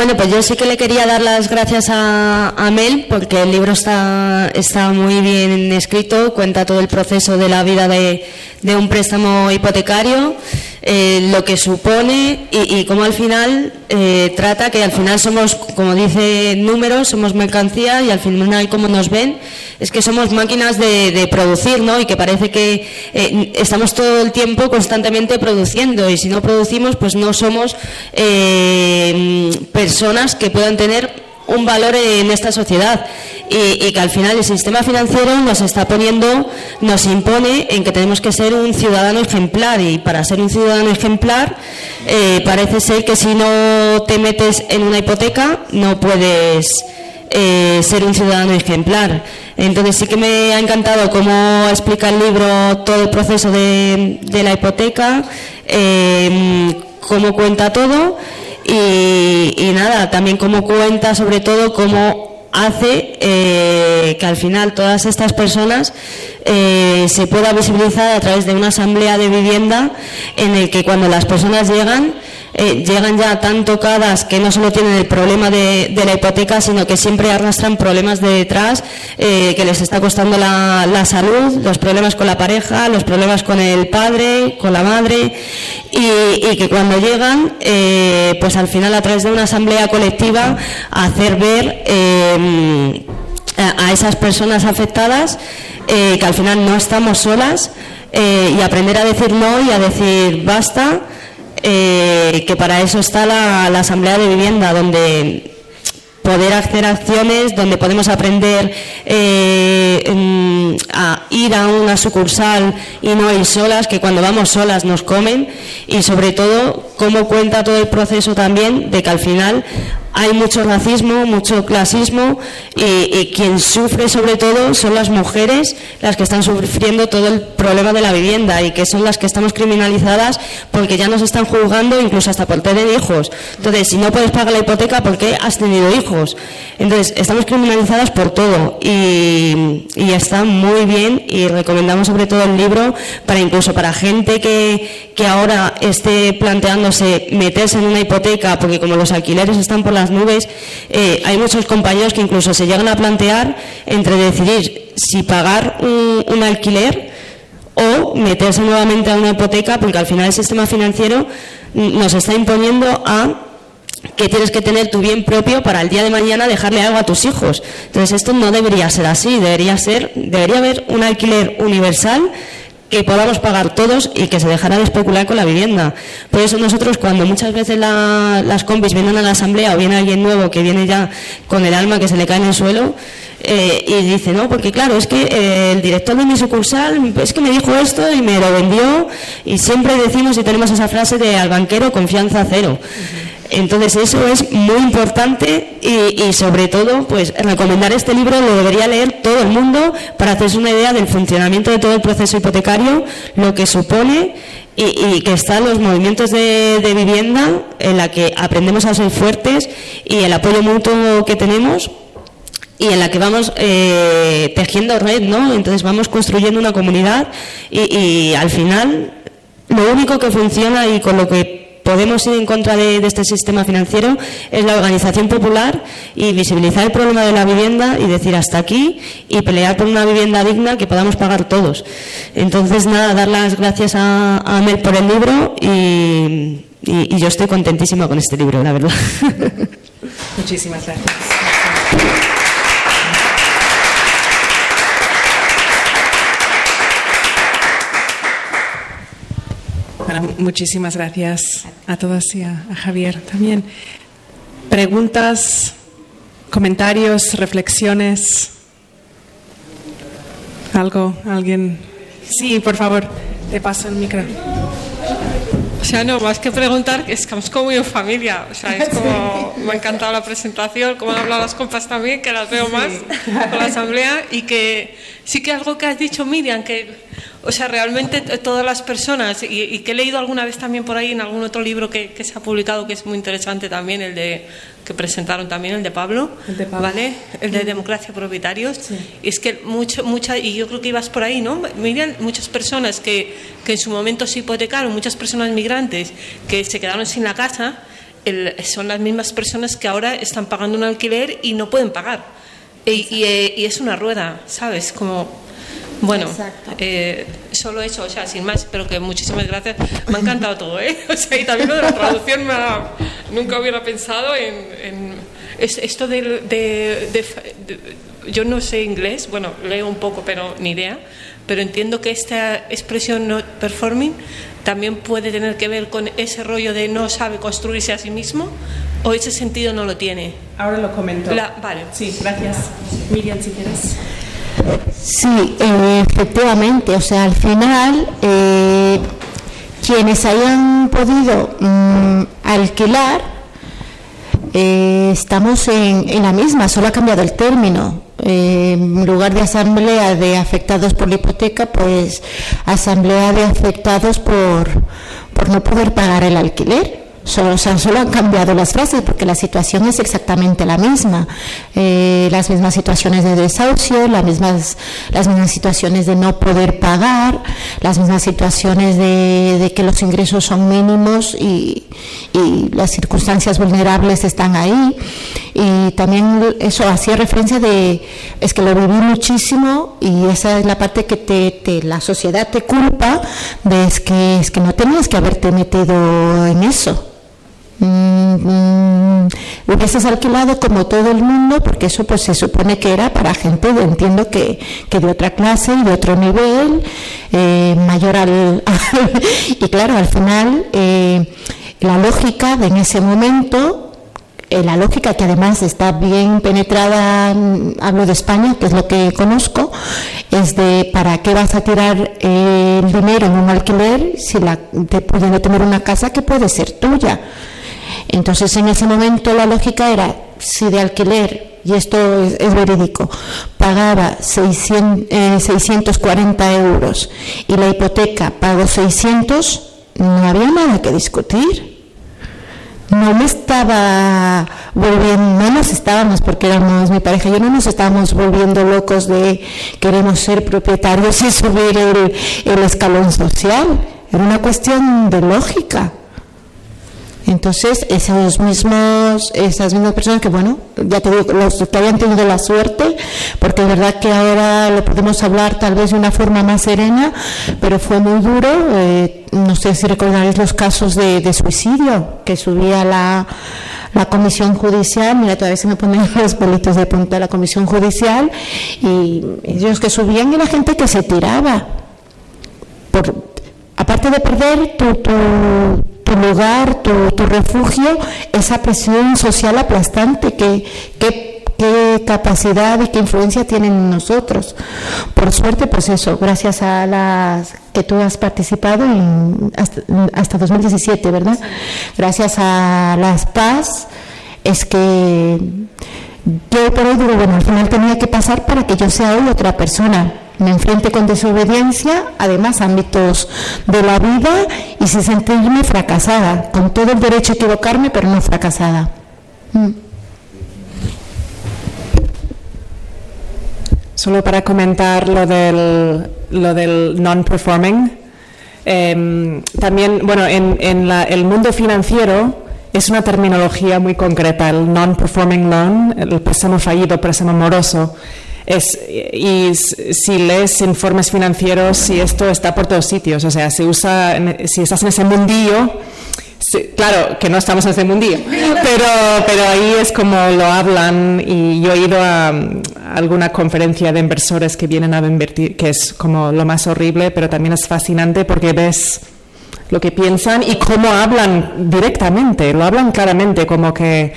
S6: Bueno, pues yo sí que le quería dar las gracias a, Mel porque el libro está, está muy bien escrito, cuenta todo el proceso de la vida de, de un préstamo hipotecario, eh, lo que supone y, y cómo al final eh, trata que al final somos, como dice números, somos mercancía y al final como nos ven es que somos máquinas de, producir, ¿no? Y que parece que eh, estamos todo el tiempo constantemente produciendo y si no producimos pues no somos eh, personas que puedan tener un valor en esta sociedad y, que al final el sistema financiero nos está poniendo, nos impone en que tenemos que ser un ciudadano ejemplar y para ser un ciudadano ejemplar eh, parece ser que si no te metes en una hipoteca no puedes eh, ser un ciudadano ejemplar. Entonces sí que me ha encantado cómo explica el libro todo el proceso de, de la hipoteca, eh, cómo cuenta todo y, y, nada, también cómo cuenta sobre todo cómo hace eh, que al final todas estas personas eh, se pueda visibilizar a través de una asamblea de vivienda en el que cuando las personas llegan eh, llegan ya tan tocadas que no solo tienen el problema de, la hipoteca, sino que siempre arrastran problemas de detrás, eh, que les está costando la, salud, los problemas con la pareja, los problemas con el padre, con la madre, y, que cuando llegan, eh, pues al final a través de una asamblea colectiva, hacer ver a esas personas afectadas eh, que al final no estamos solas eh, y aprender a decir no y a decir basta eh, que para eso está la, la, Asamblea de Vivienda, donde poder hacer acciones, donde podemos aprender a ir a una sucursal y no ir solas, que cuando vamos solas nos comen, y sobre todo cómo cuenta todo el proceso también de que al final hay mucho racismo, mucho clasismo y, quien sufre sobre todo son las mujeres las que están sufriendo todo el problema de la vivienda y que son las que estamos criminalizadas porque ya nos están juzgando incluso hasta por tener hijos. Entonces, si no puedes pagar la hipoteca, ¿por qué has tenido hijos? Entonces, estamos criminalizadas por todo y, y está muy bien y recomendamos sobre todo el libro para incluso para gente que, que ahora esté planteándose meterse en una hipoteca porque como los alquileres están por la las nubes, eh, hay muchos compañeros que incluso se llegan a plantear entre decidir si pagar un, un alquiler o meterse nuevamente a una hipoteca, porque al final el sistema financiero nos está imponiendo a que tienes que tener tu bien propio para el día de mañana dejarle algo a tus hijos. Entonces esto no debería ser así, debería ser, debería haber un alquiler universal que podamos pagar todos y que se dejara de especular con la vivienda. Por eso nosotros cuando muchas veces la, las combis vienen a la asamblea o viene alguien nuevo que viene ya con el alma que se le cae en el suelo eh, y dice, no, porque claro, es que eh, el director de mi sucursal es que me dijo esto y me lo vendió y siempre decimos y tenemos esa frase de al banquero confianza cero. Entonces eso es muy importante y, sobre todo pues recomendar este libro lo debería leer todo el mundo para hacerse una idea del funcionamiento de todo el proceso hipotecario, lo que supone y, que están los movimientos de, vivienda en la que aprendemos a ser fuertes y el apoyo mutuo que tenemos y en la que vamos eh, tejiendo red, ¿no? Entonces vamos construyendo una comunidad y al final lo único que funciona y con lo que podemos ir en contra de, este sistema financiero es la organización popular y visibilizar el problema de la vivienda y decir hasta aquí y pelear por una vivienda digna que podamos pagar todos. Entonces, nada, dar las gracias a, a Mel por el libro y, y yo estoy contentísima con este libro, la verdad.
S4: Muchísimas gracias. Bueno, muchísimas gracias a todos y a, a, Javier también. Preguntas, comentarios, reflexiones. ¿Algo? ¿Alguien? Sí, por favor, te paso el micro.
S8: O sea, no, más que preguntar, es que estamos como muy en familia. O sea, es como, me ha encantado la presentación, como han hablado las compas también, que las veo más con la asamblea, y que sí que algo que has dicho, Miriam, que o sea, realmente todas las personas, y, y, que he leído alguna vez también por ahí en algún otro libro que, que, se ha publicado, que es muy interesante también, el de que presentaron también, el de Pablo,
S4: el de Pablo.
S8: ¿vale? El de Democracia Propietarios.
S4: Sí.
S8: Y es que mucho, mucha, y yo creo que ibas por ahí, ¿no? Miriam, muchas personas que, que en su momento se hipotecaron, muchas personas migrantes que se quedaron sin la casa, el, son las mismas personas que ahora están pagando un alquiler y no pueden pagar. Y, y, y es una rueda, ¿sabes? Como bueno, eh, solo eso, o sea, sin más, pero que muchísimas gracias. Me ha encantado todo, ¿eh? O sea, y también lo de la traducción me ha, nunca hubiera pensado en, en es, esto de, de, de, de, Yo no sé inglés, bueno, leo un poco, pero ni idea, pero entiendo que esta expresión no performing también puede tener que ver con ese rollo de no sabe construirse a sí mismo, o ese sentido no lo tiene.
S4: Ahora lo comento.
S8: La- vale.
S4: Sí, gracias. Miriam, si quieres.
S7: Sí, eh, efectivamente. O sea, al final, eh, quienes hayan podido mm, alquilar, eh, estamos en, la misma, solo ha cambiado el término. En lugar de asamblea de afectados por la hipoteca, pues asamblea de afectados por, por no poder pagar el alquiler. Solo, solo han cambiado las frases porque la situación es exactamente la misma. Eh, las mismas situaciones de desahucio, las mismas, las mismas situaciones de no poder pagar, las mismas situaciones de, de que los ingresos son mínimos y, y las circunstancias vulnerables están ahí. Y también eso hacía referencia de, es que lo viví muchísimo y esa es la parte que te, te- la sociedad te culpa de es que, es que no tenías que haberte metido en eso. Mm, mm, hubieses alquilado como todo el mundo, porque eso pues se supone que era para gente, entiendo que, que de otra clase y de otro nivel, eh, mayor al... y claro, al final eh, la lógica de en ese momento eh, la lógica que además está bien penetrada, mm, hablo de España, que es lo que conozco, es de para qué vas a tirar el dinero en un alquiler si la, te pueden tener una casa que puede ser tuya. Entonces en ese momento la lógica era si de alquiler, y esto es, verídico, pagaba 600, eh, 640 euros y la hipoteca pagó 600, no había nada que discutir no me estaba volviendo, no nos estábamos, porque éramos mi pareja yo, no nos estábamos volviendo locos de queremos ser propietarios y subir el, el escalón social. Era una cuestión de lógica. Entonces, esos mismos, esas mismas personas que, bueno, ya te digo, los que habían tenido la suerte, porque es verdad que ahora lo podemos hablar tal vez de una forma más serena, pero fue muy duro. eh, no sé si recordaréis los casos de, suicidio que subía la, la comisión judicial. Mira, todavía se me ponen los pelitos de punta de la comisión judicial y ellos que subían y la gente que se tiraba por, aparte de perder tu, tu, tu lugar, tu, tu refugio, esa presión social aplastante que, que, qué capacidad y qué influencia tienen en nosotros. Por suerte, pues eso, gracias a las que tú has participado en, hasta, hasta 2017, ¿verdad? Gracias a las PAS, es que yo por hoy digo, bueno, al final tenía que pasar para que yo sea hoy otra persona. Me enfrente con desobediencia, además ámbitos de la vida y sin sentirme fracasada, con todo el derecho a equivocarme, pero no fracasada. Mm.
S4: Solo para comentar lo del, lo del non-performing. Eh, también, bueno, en, en la- el mundo financiero es una terminología muy concreta, el non-performing loan, el préstamo fallido, préstamo moroso. Es, y si lees informes financieros, si esto está por todos sitios, o sea, se usa, si estás en ese mundillo, Sí, claro, que no estamos en ese mundillo, pero, pero ahí es como lo hablan y yo he ido a, mm, alguna conferencia de inversores que vienen a invertir, que es como lo más horrible, pero también es fascinante porque ves lo que piensan y cómo hablan directamente, lo hablan claramente, como que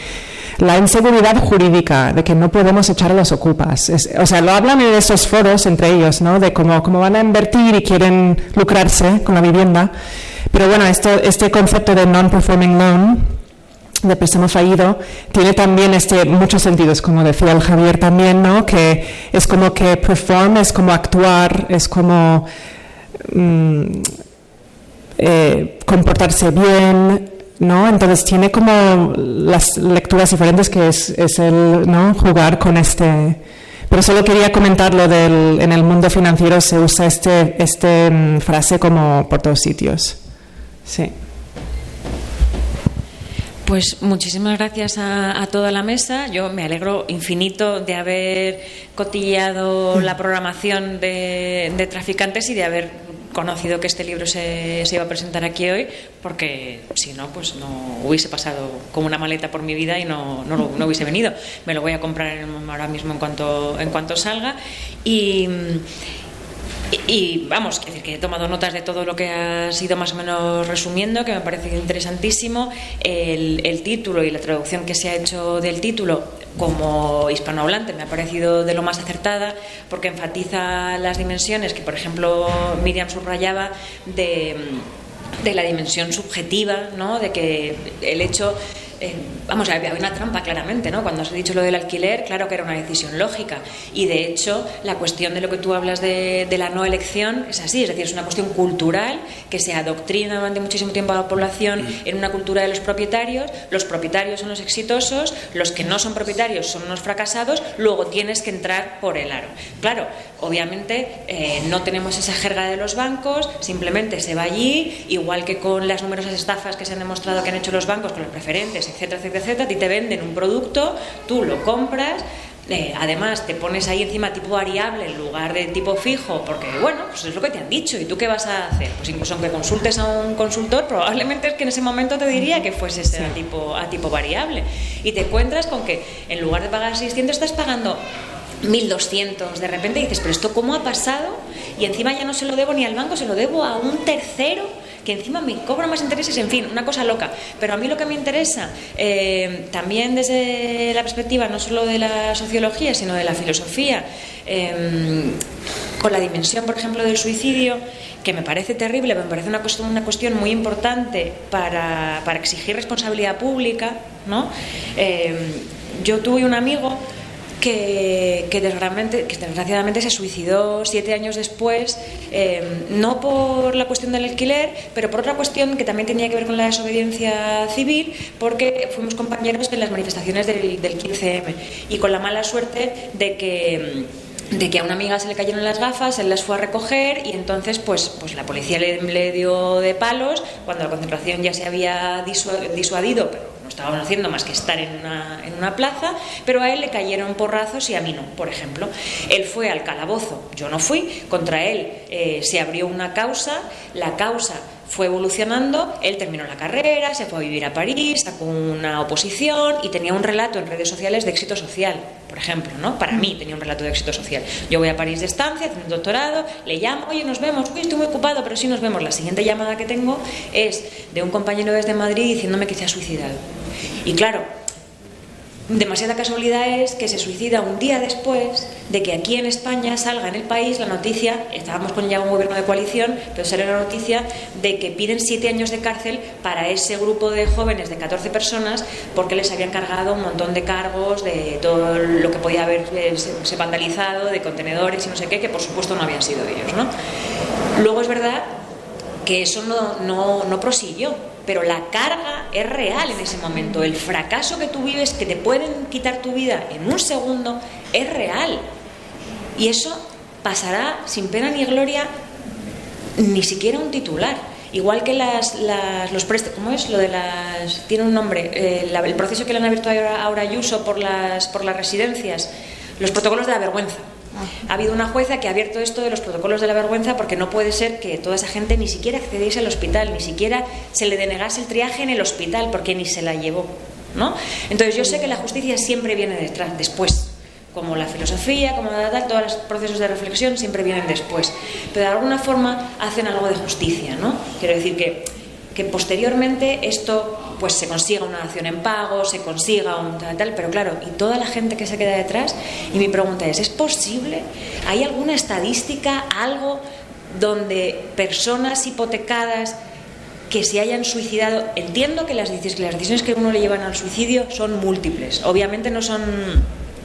S4: la inseguridad jurídica de que no podemos echar a los ocupas. O sea, lo hablan en esos foros entre ellos, ¿no? De cómo, cómo van a invertir y quieren lucrarse con la vivienda. Pero bueno, esto, este concepto de non-performing loan, de préstamo fallido, tiene también este, muchos sentidos, como decía el Javier también, ¿no? Que es como que perform, es como actuar, es como mm, eh, comportarse bien, ¿no? Entonces tiene como las lecturas diferentes que es, es el, ¿no? Jugar con este... Pero solo quería comentar lo del, en el mundo financiero se usa este, este mm, frase como por todos sitios. Sí.
S9: Pues muchísimas gracias a, toda la mesa. Yo me alegro infinito de haber cotillado la programación de traficantes y de haber conocido que este libro se, se iba a presentar aquí hoy, porque si no, pues no hubiese pasado como una maleta por mi vida y no, no, hubiese venido. Me lo voy a comprar ahora mismo en cuanto, en cuanto salga. Y. y, vamos, que he tomado notas de todo lo que has ido más o menos resumiendo, que me parece interesantísimo. El, el título y la traducción que se ha hecho del título como hispanohablante me ha parecido de lo más acertada porque enfatiza las dimensiones que, por ejemplo, Miriam subrayaba de, de la dimensión subjetiva, ¿no? de que el hecho eh, vamos, había una trampa claramente, ¿no? Cuando has dicho lo del alquiler, claro que era una decisión lógica. Y de hecho, la cuestión de lo que tú hablas de, la no elección es así, es decir, es una cuestión cultural que se adoctrina durante muchísimo tiempo a la población en una cultura de los propietarios. Los propietarios son los exitosos, los que no son propietarios son unos fracasados, luego tienes que entrar por el aro. Claro, obviamente eh, no tenemos esa jerga de los bancos, simplemente se va allí, igual que con las numerosas estafas que se han demostrado que han hecho los bancos con las preferentes, etcétera, etcétera, etcétera, a ti te venden un producto, tú lo compras, eh, además te pones ahí encima tipo variable en lugar de tipo fijo, porque bueno, pues es lo que te han dicho, ¿y tú qué vas a hacer? Pues incluso aunque consultes a un consultor, probablemente es que en ese momento te diría que fuese ese a, tipo, a tipo variable. Y te encuentras con que en lugar de pagar 600 estás pagando 1200 de repente dices, pero esto cómo ha pasado y encima ya no se lo debo ni al banco, se lo debo a un tercero que encima me cobra más intereses, en fin, una cosa loca. Pero a mí lo que me interesa, eh, también desde la perspectiva no solo de la sociología, sino de la filosofía, em, con la dimensión, por ejemplo, del suicidio, que me parece terrible, me parece una cuestión, una cuestión muy importante para, exigir responsabilidad pública, ¿no? Em, yo tuve un amigo que, desgraciadamente, se suicidó siete años después, eh, no por la cuestión del alquiler, pero por otra cuestión que también tenía que ver con la desobediencia civil, porque fuimos compañeros en las manifestaciones del, 15M y con la mala suerte de que de que a una amiga se le cayeron las gafas, él las fue a recoger y entonces pues, pues la policía le, dio de palos cuando la concentración ya se había disuadido, no estaban haciendo más que estar en una, plaza, pero a él le cayeron porrazos y a mí no, por ejemplo. Él fue al calabozo, yo no fui, contra él eh, se abrió una causa, la causa fue evolucionando, él terminó la carrera, se fue a vivir a París, sacó una oposición y tenía un relato en redes sociales de éxito social, por ejemplo, ¿no? Para mí tenía un relato de éxito social. Yo voy a París de estancia, haciendo un doctorado, le llamo, oye, nos vemos, uy, estoy muy ocupado, pero sí nos vemos. La siguiente llamada que tengo es de un compañero desde Madrid diciéndome que se ha suicidado. Y claro, demasiada casualidad es que se suicida un día después de que aquí en España salga en el país la noticia, estábamos con ya un gobierno de coalición, pero sale la noticia de que piden siete años de cárcel para ese grupo de jóvenes de 14 personas porque les habían cargado un montón de cargos de todo lo que podía haber eh, vandalizado, de contenedores y no sé qué, que por supuesto no habían sido ellos. ¿no? Luego es verdad que eso no, no, no prosiguió, pero la carga es real en ese momento. El fracaso que tú vives, que te pueden quitar tu vida en un segundo, es real. Y eso pasará sin pena ni gloria, ni siquiera un titular. Igual que las, los préstamos, ¿cómo es? Lo de las. Tiene un nombre. Eh, el proceso que le han abierto ahora a Ayuso por las, por las residencias, los protocolos de la vergüenza. Ha habido una jueza que ha abierto esto de los protocolos de la vergüenza porque no puede ser que toda esa gente ni siquiera accediese al hospital, ni siquiera se le denegase el triaje en el hospital porque ni se la llevó. ¿no? Entonces yo sé que la justicia siempre viene detrás, después como la filosofía, como la todos los procesos de reflexión siempre vienen después. Pero de alguna forma hacen algo de justicia, ¿no? Quiero decir que, que posteriormente esto pues se consiga una acción en pago, se consiga un tal, pero claro, y toda la gente que se queda detrás, y mi pregunta es, ¿es posible? ¿Hay alguna estadística, algo donde personas hipotecadas que se hayan suicidado, entiendo que las, decisiones que uno le llevan al suicidio son múltiples, obviamente no son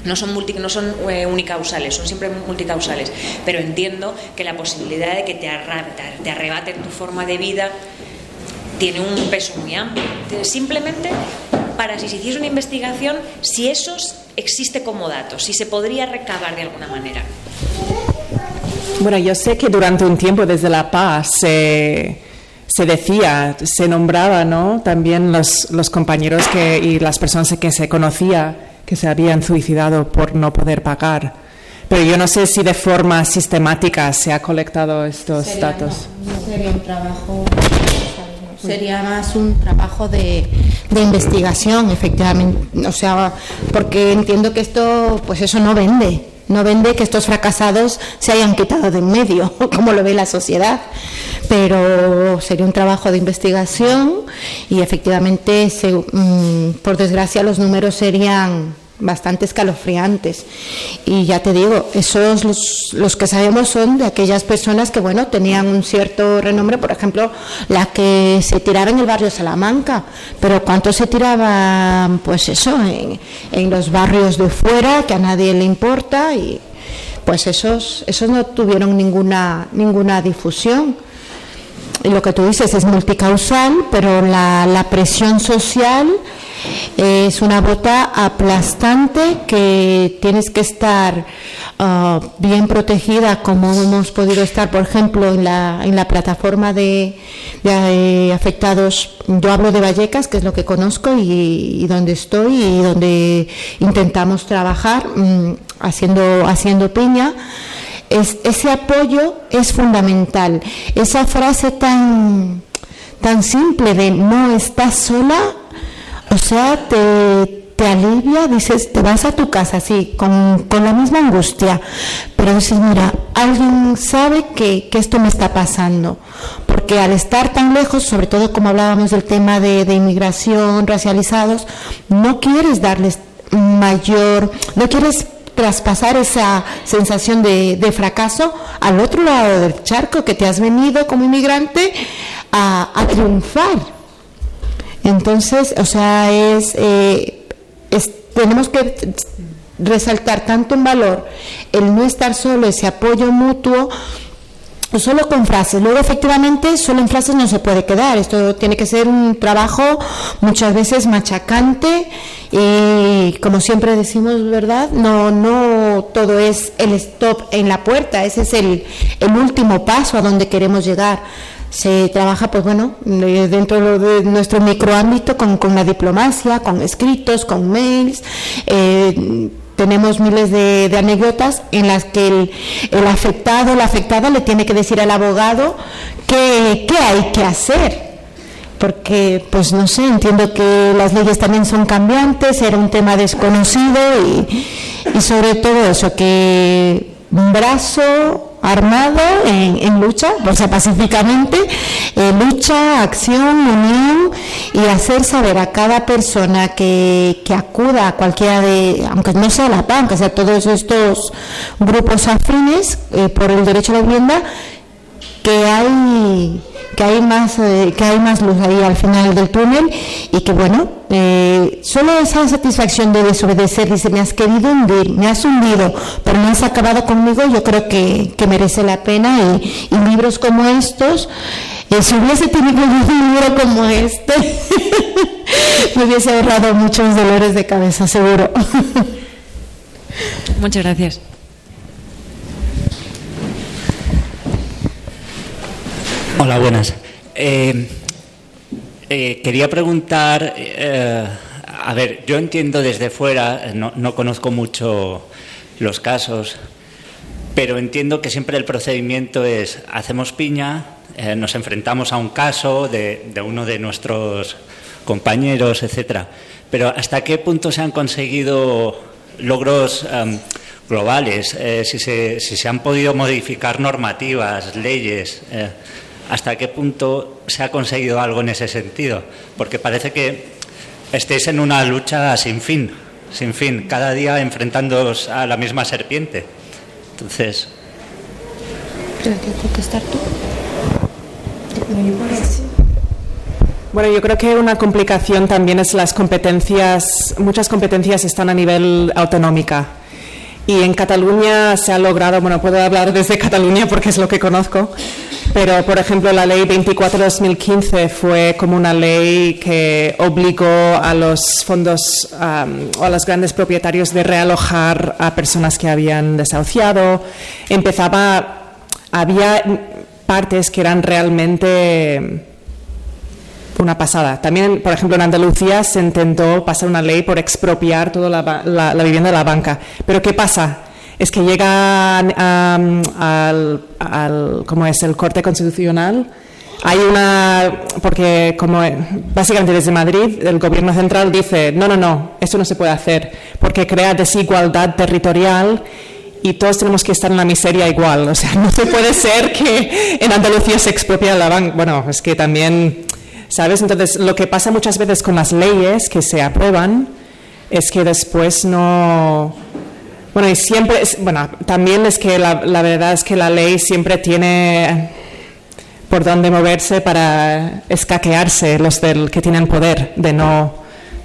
S9: no son, multi, no son eh, unicausales, son siempre multicausales, pero entiendo que la posibilidad de que te, te arrebaten tu forma de vida tiene un peso muy amplio. Simplemente para si se hiciese una investigación, si eso existe como dato, si se podría recabar de alguna manera.
S4: Bueno, yo sé que durante un tiempo desde La Paz se, se decía, se nombraba, ¿no? También los, los compañeros que, y las personas que se conocía que se habían suicidado por no poder pagar. Pero yo no sé si de forma sistemática se ha colectado estos datos.
S7: No, sería un trabajo sería más un trabajo de, investigación, efectivamente. O sea, porque entiendo que esto, pues eso no vende. no vende que estos fracasados se hayan quitado de en medio, como lo ve la sociedad. Pero sería un trabajo de investigación y efectivamente, mm, por desgracia, los números serían bastante escalofriantes. Y ya te digo, esos los, los, que sabemos son de aquellas personas que, bueno, tenían un cierto renombre, por ejemplo, la que se tiraba en el barrio Salamanca, pero ¿cuántos se tiraban, pues eso, en, en los barrios de fuera, que a nadie le importa? Y pues esos, esos no tuvieron ninguna, ninguna difusión. Y lo que tú dices es multicausal, pero la, la presión social es una bota aplastante que tienes que estar ah, bien protegida, como hemos podido estar, por ejemplo, en la, en la plataforma de, eh, afectados. Yo hablo de Vallecas, que es lo que conozco y, donde estoy y donde intentamos trabajar mm, haciendo, haciendo piña. Es, ese apoyo es fundamental. Esa frase tan, tan simple de no estás sola o sea, te, te alivia, dices, te vas a tu casa, sí, con, con, la misma angustia, pero dices, mira, alguien sabe que, que, esto me está pasando, porque al estar tan lejos, sobre todo como hablábamos del tema de, de inmigración, racializados, no quieres darles mayor, no quieres traspasar esa sensación de, de, fracaso al otro lado del charco que te has venido como inmigrante a, a triunfar. Entonces, o sea, eh, es, tenemos que resaltar tanto en valor el no estar solo, ese apoyo mutuo, solo con frases. Luego, efectivamente, solo en frases no se puede quedar. Esto tiene que ser un trabajo muchas veces machacante y, como siempre decimos, ¿verdad? No, no todo es el stop en la puerta. Ese es el, el último paso a donde queremos llegar se trabaja, pues bueno, dentro de nuestro microámbito con, con la diplomacia, con escritos, con mails. Eh, tenemos miles de, anécdotas en las que el, el, afectado, la afectada le tiene que decir al abogado qué, qué hay que hacer. Porque, pues no sé, entiendo que las leyes también son cambiantes, era un tema desconocido y, y sobre todo eso, que un brazo armado en, lucha, o sea, pacíficamente, eh, lucha, acción, unión y hacer saber a cada persona que, que acuda a cualquiera de, aunque no sea la PAN, que sea todos estos grupos afines eh, por el derecho a la vivienda, que hay que hay más eh, que hay más luz ahí al final del túnel y que bueno eh, solo esa satisfacción de desobedecer dice me has querido hundir me has hundido pero no has acabado conmigo yo creo que, que merece la pena y, libros como estos eh, si hubiese tenido un libro como este me hubiese ahorrado muchos dolores de cabeza seguro
S9: muchas gracias
S10: Hola, buenas. Eh, eh, quería preguntar, eh, a ver, yo entiendo desde fuera, no, conozco mucho los casos, pero entiendo que siempre el procedimiento es, hacemos piña, nos enfrentamos a un caso de, uno de nuestros compañeros, etcétera. Pero ¿hasta qué punto se han conseguido logros em, globales? si se, si, se, han podido modificar normativas, leyes hasta qué punto se ha conseguido algo en ese sentido, porque parece que estéis en una lucha sin fin, sin fin, cada día enfrentándoos a la misma serpiente. Entonces.
S4: Bueno, yo creo que una complicación también es las competencias, muchas competencias están a nivel autonómica. Y en Cataluña se ha logrado, bueno, puedo hablar desde Cataluña porque es lo que conozco, pero, por ejemplo, la ley 24-2015 fue como una ley que obligó a los fondos o a los grandes propietarios de realojar a personas que habían desahuciado. Empezaba, había partes que eran realmente una pasada. También, por ejemplo, en Andalucía se intentó pasar una ley por expropiar toda la, la vivienda de la banca. Pero ¿qué pasa? es que llega al, ¿cómo es? el Corte Constitucional. Hay una, porque como básicamente desde Madrid el gobierno central dice, no, no, no, esto no se puede hacer, porque crea desigualdad territorial y todos tenemos que estar en la miseria igual. O sea, no se puede ser que en Andalucía se expropia la banca. Bueno, es que también, ¿sabes? Entonces, lo que pasa muchas veces con las leyes que se aprueban es que después no... Bueno, y siempre, es, bueno, también es que la, la verdad es que la ley siempre tiene por dónde moverse para escaquearse los del que tienen poder de no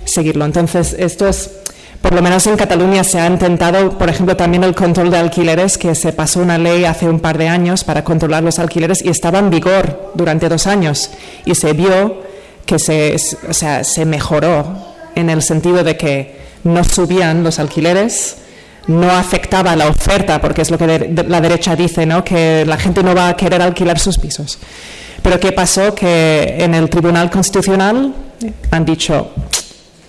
S4: seguirlo. Entonces, esto es por lo menos en Cataluña se ha intentado, por ejemplo, también el control de alquileres, que se pasó una ley hace un par de años para controlar los alquileres y estaba en vigor durante dos años y se vio que se, o sea, se mejoró en el sentido de que no subían los alquileres, no afectaba la oferta, porque es lo que la derecha dice, ¿no? que la gente no va a querer alquilar sus pisos. Pero ¿qué pasó? Que en el Tribunal Constitucional han dicho,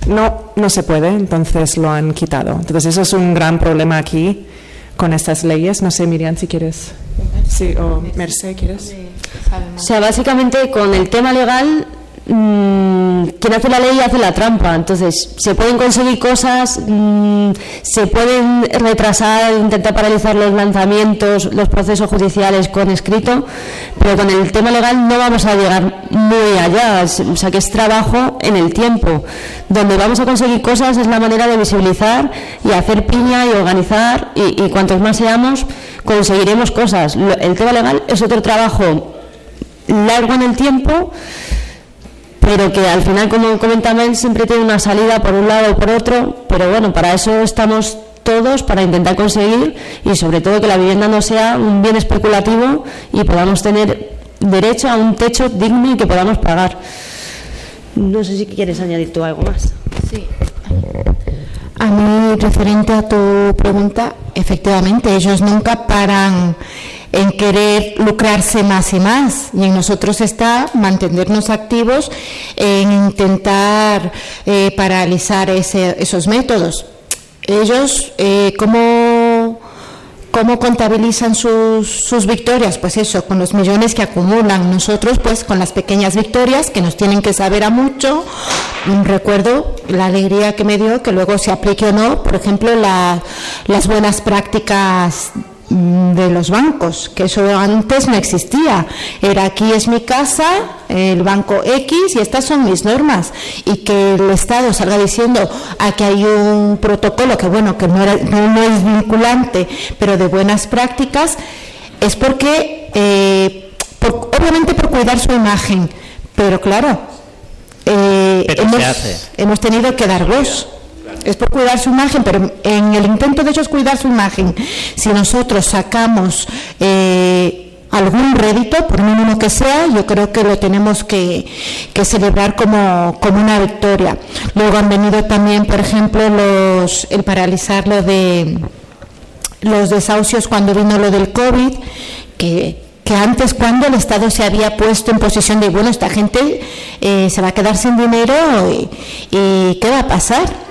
S4: no, no se puede, entonces lo han quitado. Entonces eso es un gran problema aquí con estas leyes. No sé, Miriam, si quieres. Sí, o Merced, ¿quieres?
S6: O sea, básicamente con el tema legal Mm, quien hace la ley hace la trampa. Entonces, se pueden conseguir cosas, mm, se pueden retrasar, intentar paralizar los lanzamientos, los procesos judiciales con escrito, pero con el tema legal no vamos a llegar muy allá. O sea, que es trabajo en el tiempo. Donde vamos a conseguir cosas es la manera de visibilizar y hacer piña y organizar, y, y cuantos más seamos, conseguiremos cosas. El tema legal es otro trabajo largo en el tiempo pero que al final, como comenta siempre tiene una salida por un lado o por otro, pero bueno, para eso estamos todos, para intentar conseguir y sobre todo que la vivienda no sea un bien especulativo y podamos tener derecho a un techo digno y que podamos pagar. No sé si quieres añadir tú algo más.
S7: Sí. A mí, referente a tu pregunta, efectivamente, ellos nunca paran en querer lucrarse más y más. Y en nosotros está mantenernos activos en intentar eh, paralizar esos métodos. Ellos, eh, ¿cómo, ¿cómo, contabilizan sus, sus, victorias? Pues eso, con los millones que acumulan. Nosotros, pues con las pequeñas victorias que nos tienen que saber a mucho. Recuerdo la alegría que me dio que luego se aplique o no, por ejemplo, las buenas prácticas Mm, de los bancos, que eso antes no existía. Era aquí es mi casa, el banco X y estas son mis normas. Y que el Estado salga diciendo aquí hay un protocolo que bueno, que no, es vinculante, pero de buenas prácticas, es porque, eh, obviamente por cuidar su imagen, pero claro, eh, hemos, hemos, tenido que dar voz es por cuidar su imagen, pero en el intento de ellos cuidar su imagen, si nosotros sacamos eh, algún rédito, por mínimo que sea, yo creo que lo tenemos que, celebrar como, una victoria. Luego han venido también, por ejemplo, los, el paralizar lo de los desahucios cuando vino lo del COVID, que antes cuando el Estado se había puesto en posición de, bueno, esta gente eh, se va a quedar sin dinero y, ¿qué va a pasar?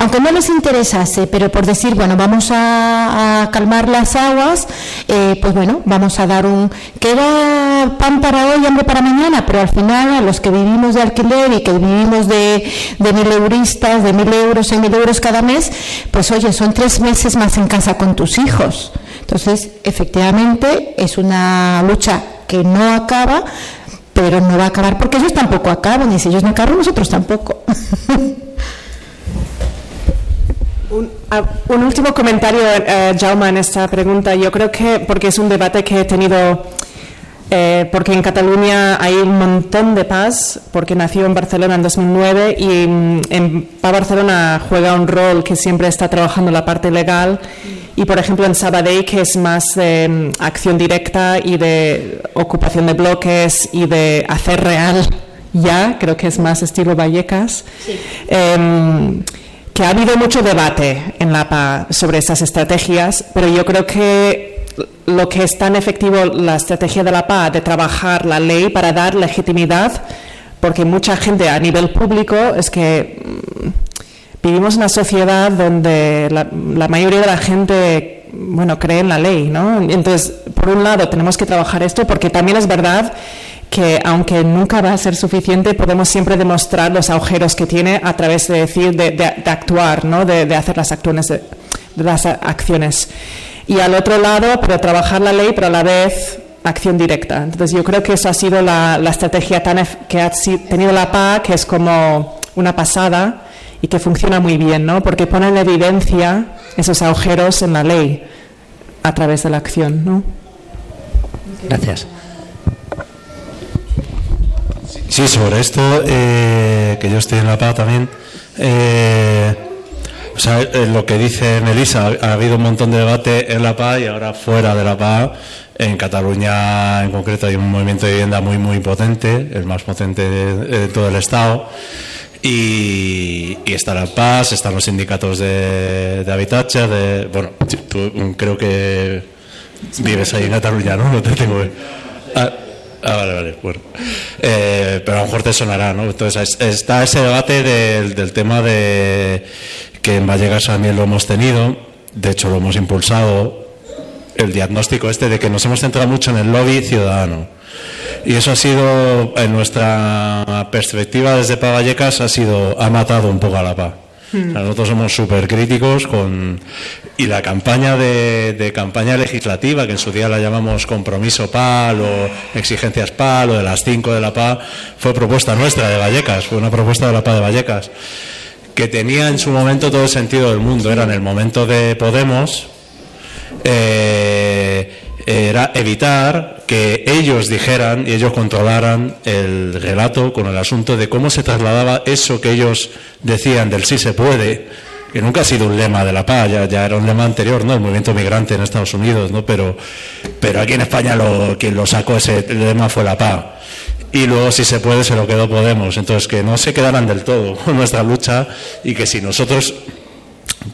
S7: Aunque no les interesase, pero por decir, bueno, vamos a, calmar las aguas, eh, pues bueno, vamos a dar un, queda pan para hoy, hambre para mañana, pero al final a los que vivimos de alquiler y que vivimos de, de mil euristas, de mil euros en mil euros cada mes, pues oye, son tres meses más en casa con tus hijos. Entonces, efectivamente, es una lucha que no acaba, pero no va a acabar porque ellos tampoco acaban, y si ellos no acaban, nosotros tampoco.
S4: Un, ah, un, último comentario, eh, Jaume, en esta pregunta. Yo creo que, porque es un debate que he tenido, eh, porque en Cataluña hay un montón de paz, porque nació en Barcelona en 2009 y mm, en PA Barcelona juega un rol que siempre está trabajando la parte legal. Y, por ejemplo, en Sabadell, que es más de mm, acción directa y de ocupación de bloques y de hacer real ya, creo que es más estilo Vallecas. Sí. Em, que ha habido mucho debate en la PA sobre esas estrategias, pero yo creo que lo que es tan efectivo la estrategia de la PA de trabajar la ley para dar legitimidad, porque mucha gente a nivel público es que mm, vivimos en una sociedad donde la, la mayoría de la gente bueno cree en la ley, ¿no? Entonces, por un lado tenemos que trabajar esto porque también es verdad que aunque nunca va a ser suficiente, podemos siempre demostrar los agujeros que tiene a través de decir, de, actuar, ¿no? de, hacer las, acciones, de, las acciones. y al otro lado, pero trabajar la ley, pero a la vez acción directa. Entonces yo creo que eso ha sido la, la estrategia tan que ha tenido la PA, que es como una pasada y que funciona muy bien, ¿no? Porque pone en evidencia esos agujeros en la ley a través de la acción, ¿no?
S10: Gracias.
S11: Sí, sobre esto, eh, que yo estoy en la PA también, eh, o sea, eh, lo que dice Melissa, ha, habido un montón de debate en la PA y ahora fuera de la PA. En Cataluña, en concreto, hay un movimiento de vivienda muy, muy potente, el más potente de, todo el Estado. Y, está la PAS, están los sindicatos de, de de, bueno, tú creo que vives ahí en Cataluña, ¿no? No te tengo. Ah, Ah, vale, vale, bueno. Eh, pero a lo mejor te sonará, ¿no? Entonces está ese debate del, del tema de que en Vallecas también lo hemos tenido, de hecho lo hemos impulsado, el diagnóstico este de que nos hemos centrado mucho en el lobby ciudadano. Y eso ha sido, en nuestra perspectiva desde Pa Vallecas, ha sido, ha matado un poco a la PA. Hmm. nosotros somos súper críticos con y la campaña de, campaña legislativa, que en su día la llamamos compromiso PAL o exigencias PAL o de las cinco de la PA, fue propuesta nuestra de Vallecas, fue una propuesta de la PA de Vallecas, que tenía en su momento todo el sentido del mundo. Era en el momento de Podemos, eh, era evitar que ellos dijeran y ellos controlaran el relato con el asunto de cómo se trasladaba eso que ellos decían del sí se puede, que nunca ha sido un lema de la paz, ya, era un lema anterior, ¿no? El movimiento migrante en Estados Unidos, ¿no? Pero, pero aquí en España lo, quien lo sacó ese lema fue la paz. Y luego, si se puede, se lo quedó Podemos. Entonces, que no se quedaran del todo con nuestra lucha y que si nosotros,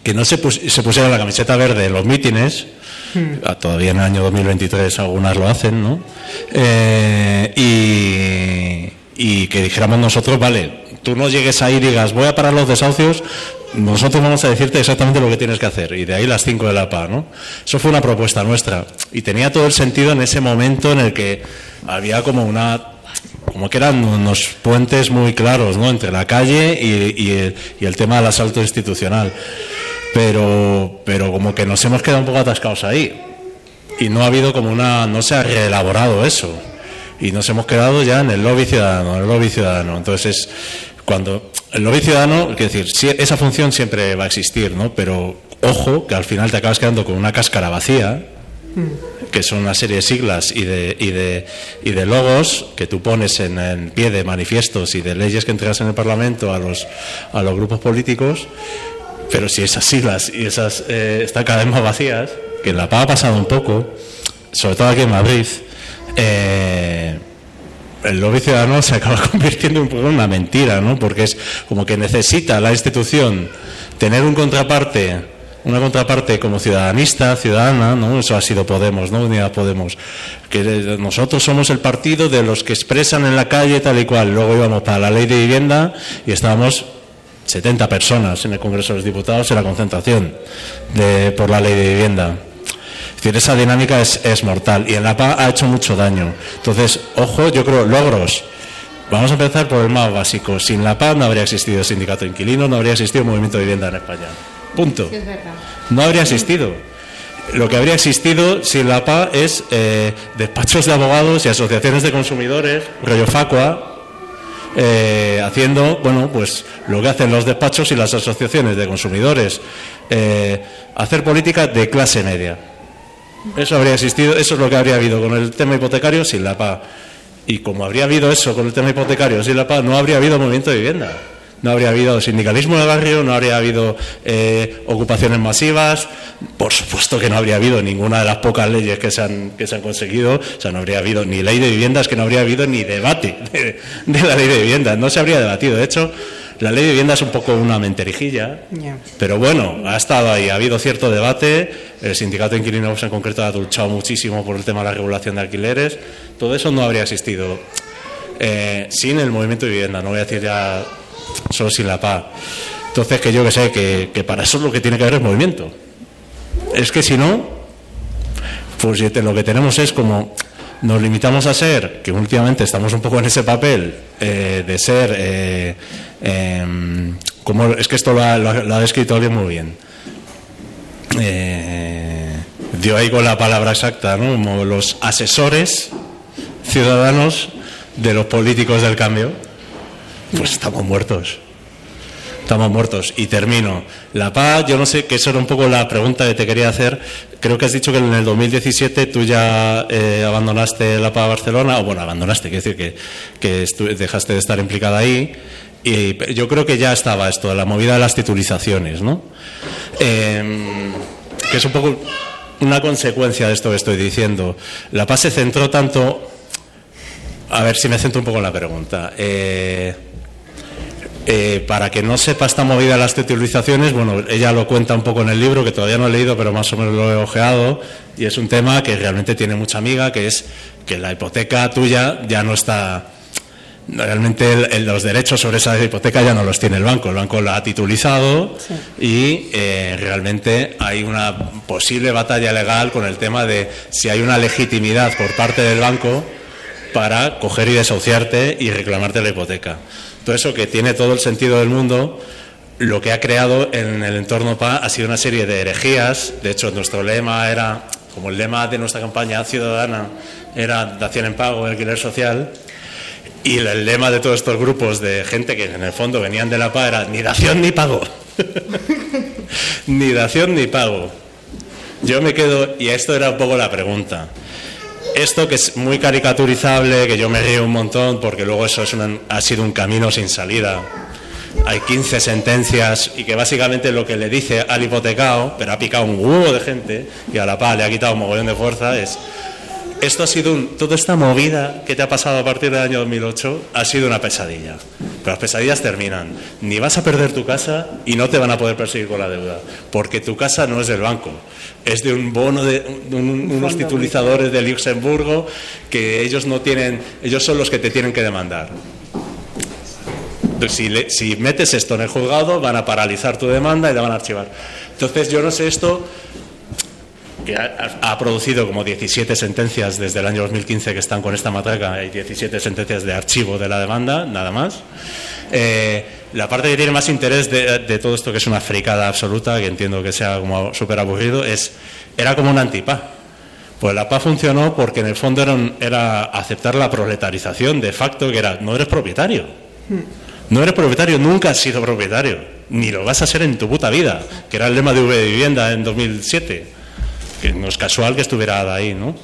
S11: que no se, se pusiera la camiseta verde en los mítines, Hmm. Ah, todavía en el año 2023 algunas lo hacen, ¿no? Eh, y, que dijéramos nosotros, vale, tú no llegues ahí y digas, voy a parar los desahucios, nosotros vamos a decirte exactamente lo que tienes que hacer. Y de ahí las cinco de la PA, ¿no? Eso fue una propuesta nuestra. Y tenía todo el sentido en ese momento en el que había como una como que eran unos puentes muy claros ¿no? entre la calle y, el, tema del asalto institucional pero, pero como que nos hemos quedado un poco atascados ahí. Y no ha habido como una, no se ha reelaborado eso. Y nos hemos quedado ya en el lobby ciudadano, el lobby ciudadano. Entonces, cuando el lobby ciudadano, es decir, esa función siempre va a existir, ¿no? Pero ojo, que al final te acabas quedando con una cáscara vacía, que son una serie de siglas y de, y de, y de logos que tú pones en el pie de manifiestos y de leyes que entregas en el Parlamento a los, a los grupos políticos pero si esas siglas y esas eh, están cada vez más vacías, que en La Paz ha pasado un poco, sobre todo aquí en Madrid, eh, el lobby ciudadano se acaba convirtiendo en una mentira, ¿no? Porque es como que necesita la institución tener un contraparte, una contraparte como ciudadanista, ciudadana, ¿no? Eso ha sido Podemos, ¿no? Unidad Podemos. Que nosotros somos el partido de los que expresan en la calle tal y cual. Luego íbamos para la ley de vivienda y estábamos 70 personas en el Congreso de los Diputados en la concentración de, por la ley de vivienda. Decir, esa dinámica es, es mortal y en la PA ha hecho mucho daño. Entonces, ojo, yo creo, logros. Vamos a empezar por el más básico. Sin la PA no habría existido el sindicato inquilino, no habría existido el movimiento de vivienda en España. Punto. No habría existido. Lo que habría existido sin la PA es eh, despachos de abogados y asociaciones de consumidores, rollo Facua, eh, haciendo, bueno, pues lo que hacen los despachos y las asociaciones de consumidores, eh, hacer política de clase media. Eso habría existido, eso es lo que habría habido con el tema hipotecario sin la PA. Y como habría habido eso con el tema hipotecario sin la PA, no habría habido movimiento de vivienda no habría habido sindicalismo en el barrio, no habría habido eh, ocupaciones masivas, por supuesto que no habría habido ninguna de las pocas leyes que se han, que se han conseguido, o sea, no habría habido ni ley de viviendas, que no habría habido ni debate de, la ley de viviendas, no se habría debatido. De hecho, la ley de vivienda es un poco una menterijilla, pero bueno, ha estado ahí, ha habido cierto debate, el sindicato de inquilinos en concreto ha luchado muchísimo por el tema de la regulación de alquileres, todo eso no habría existido eh, sin el movimiento de vivienda, no voy a decir ya solo sin la paz. Entonces, que yo que sé, que, para eso es lo que tiene que haber es movimiento. Es que si no, pues lo que tenemos es como nos limitamos a ser, que últimamente estamos un poco en ese papel eh, de ser, eh, em, como es que esto lo ha, descrito alguien muy bien, eh, dio ahí con la palabra exacta, ¿no? Como los asesores ciudadanos de los políticos del cambio, pues estamos muertos. Estamos muertos. Y termino. La paz, yo no sé, que eso era un poco la pregunta que te quería hacer. Creo que has dicho que en el 2017 tú ya eh, abandonaste la paz Barcelona, o bueno, abandonaste, quiero decir que, que dejaste de estar implicada ahí. Y yo creo que ya estaba esto, la movida de las titulizaciones, ¿no? Em, que es un poco una consecuencia de esto que estoy diciendo. La paz se centró tanto. A ver si me centro un poco en la pregunta. Eh, eh, para que no sepa esta movida de las titulizaciones, bueno, ella lo cuenta un poco en el libro, que todavía no he leído, pero más o menos lo he ojeado, y es un tema que realmente tiene mucha amiga, que es que la hipoteca tuya ya no está... Realmente los derechos sobre esa hipoteca ya no los tiene el banco, el banco la ha titulizado y eh, realmente hay una posible batalla legal con el tema de si hay una legitimidad por parte del banco para coger y desahuciarte y reclamarte la hipoteca. Todo eso que tiene todo el sentido del mundo, lo que ha creado en el entorno PA ha sido una serie de herejías. De hecho, nuestro lema era, como el lema de nuestra campaña ciudadana, era dación en pago, alquiler social. Y el lema de todos estos grupos de gente que en el fondo venían de la PA era ni dación ni pago. ni dación ni pago. Yo me quedo, y esto era un poco la pregunta esto que es muy caricaturizable, que yo me río un montón, porque luego eso es ha sido un camino sin salida. Hay 15 sentencias y que básicamente lo que le dice al hipotecado, pero ha picado un huevo de gente y a la paz le ha quitado un mogollón de fuerza, es esto ha sido un, toda esta movida que te ha pasado a partir del año 2008 ha sido una pesadilla. Pero las pesadillas terminan. Ni vas a perder tu casa y no te van a poder perseguir con la deuda, porque tu casa no es del banco, es de un bono de, unos titulizadores de Luxemburgo que ellos no tienen, ellos son los que te tienen que demandar. Si, si metes esto en el juzgado, van a paralizar tu demanda y la van a archivar. Entonces, yo no sé esto que ha, producido como 17 sentencias desde el año 2015 que están con esta matraca, hay 17 sentencias de archivo de la demanda, nada más. Eh, la parte que tiene más interés de, todo esto, que es una fricada absoluta, que entiendo que sea como súper aburrido, es, era como un antipa. Pues la paz funcionó porque en el fondo era, era aceptar la proletarización de facto, que era, no eres propietario. No eres propietario, nunca has sido propietario, ni lo vas a ser en tu puta vida, que era el lema de V Vivienda en 2007 que no es casual que estuviera ahí, ¿no?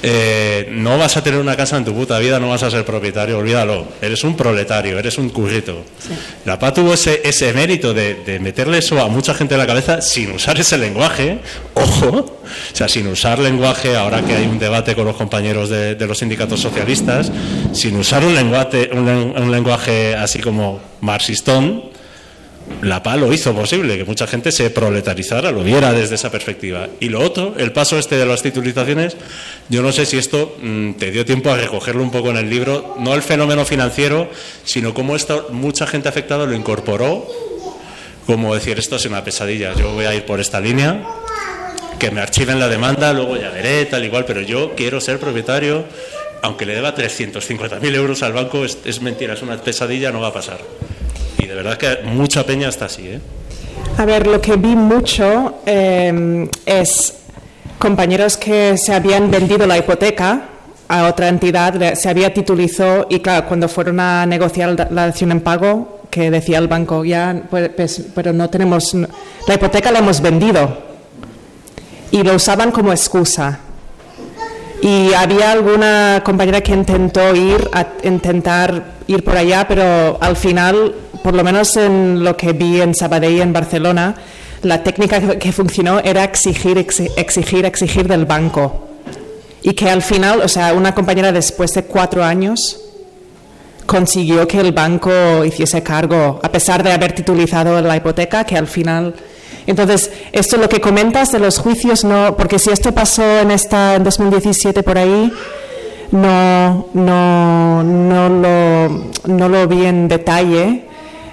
S11: Eh, no vas a tener una casa en tu puta vida, no vas a ser propietario, olvídalo. Eres un proletario, eres un currito. La PA tuvo ese, ese mérito de, meterle eso a mucha gente en la cabeza sin usar ese lenguaje, ojo, o sea, sin usar lenguaje, ahora que hay un debate con los compañeros de, los sindicatos socialistas, sin usar un lenguaje, un lenguaje así como marxistón, la PA lo hizo posible, que mucha gente se proletarizara, lo viera desde esa perspectiva. Y lo otro, el paso este de las titulizaciones, yo no sé si esto mm, te dio tiempo a recogerlo un poco en el libro, no el fenómeno financiero, sino cómo esto, mucha gente afectada lo incorporó, como decir, esto es una pesadilla, yo voy a ir por esta línea, que me archiven la demanda, luego ya veré, tal igual, pero yo quiero ser propietario, aunque le deba 350.000 euros al banco, es mentira, es una pesadilla, no va a pasar de verdad que mucha peña está así. ¿eh?
S4: A ver, lo que vi mucho eh, es compañeros que se habían vendido la hipoteca a otra entidad, se había titulizado y claro, cuando fueron a negociar la acción en pago, que decía el banco, ya, pues, pues, pero no tenemos, la hipoteca la hemos vendido y lo usaban como excusa. Y había alguna compañera que intentó ir a intentar ir por allá, pero al final por lo menos en lo que vi en Sabadell y en Barcelona, la técnica que funcionó era exigir, exigir, exigir del banco. Y que al final, o sea, una compañera después de cuatro años consiguió que el banco hiciese cargo, a pesar de haber titulizado la hipoteca, que al final... Entonces, esto lo que comentas de los juicios, no, porque si esto pasó en esta en 2017 por ahí, no, no, no, lo, no lo vi en detalle,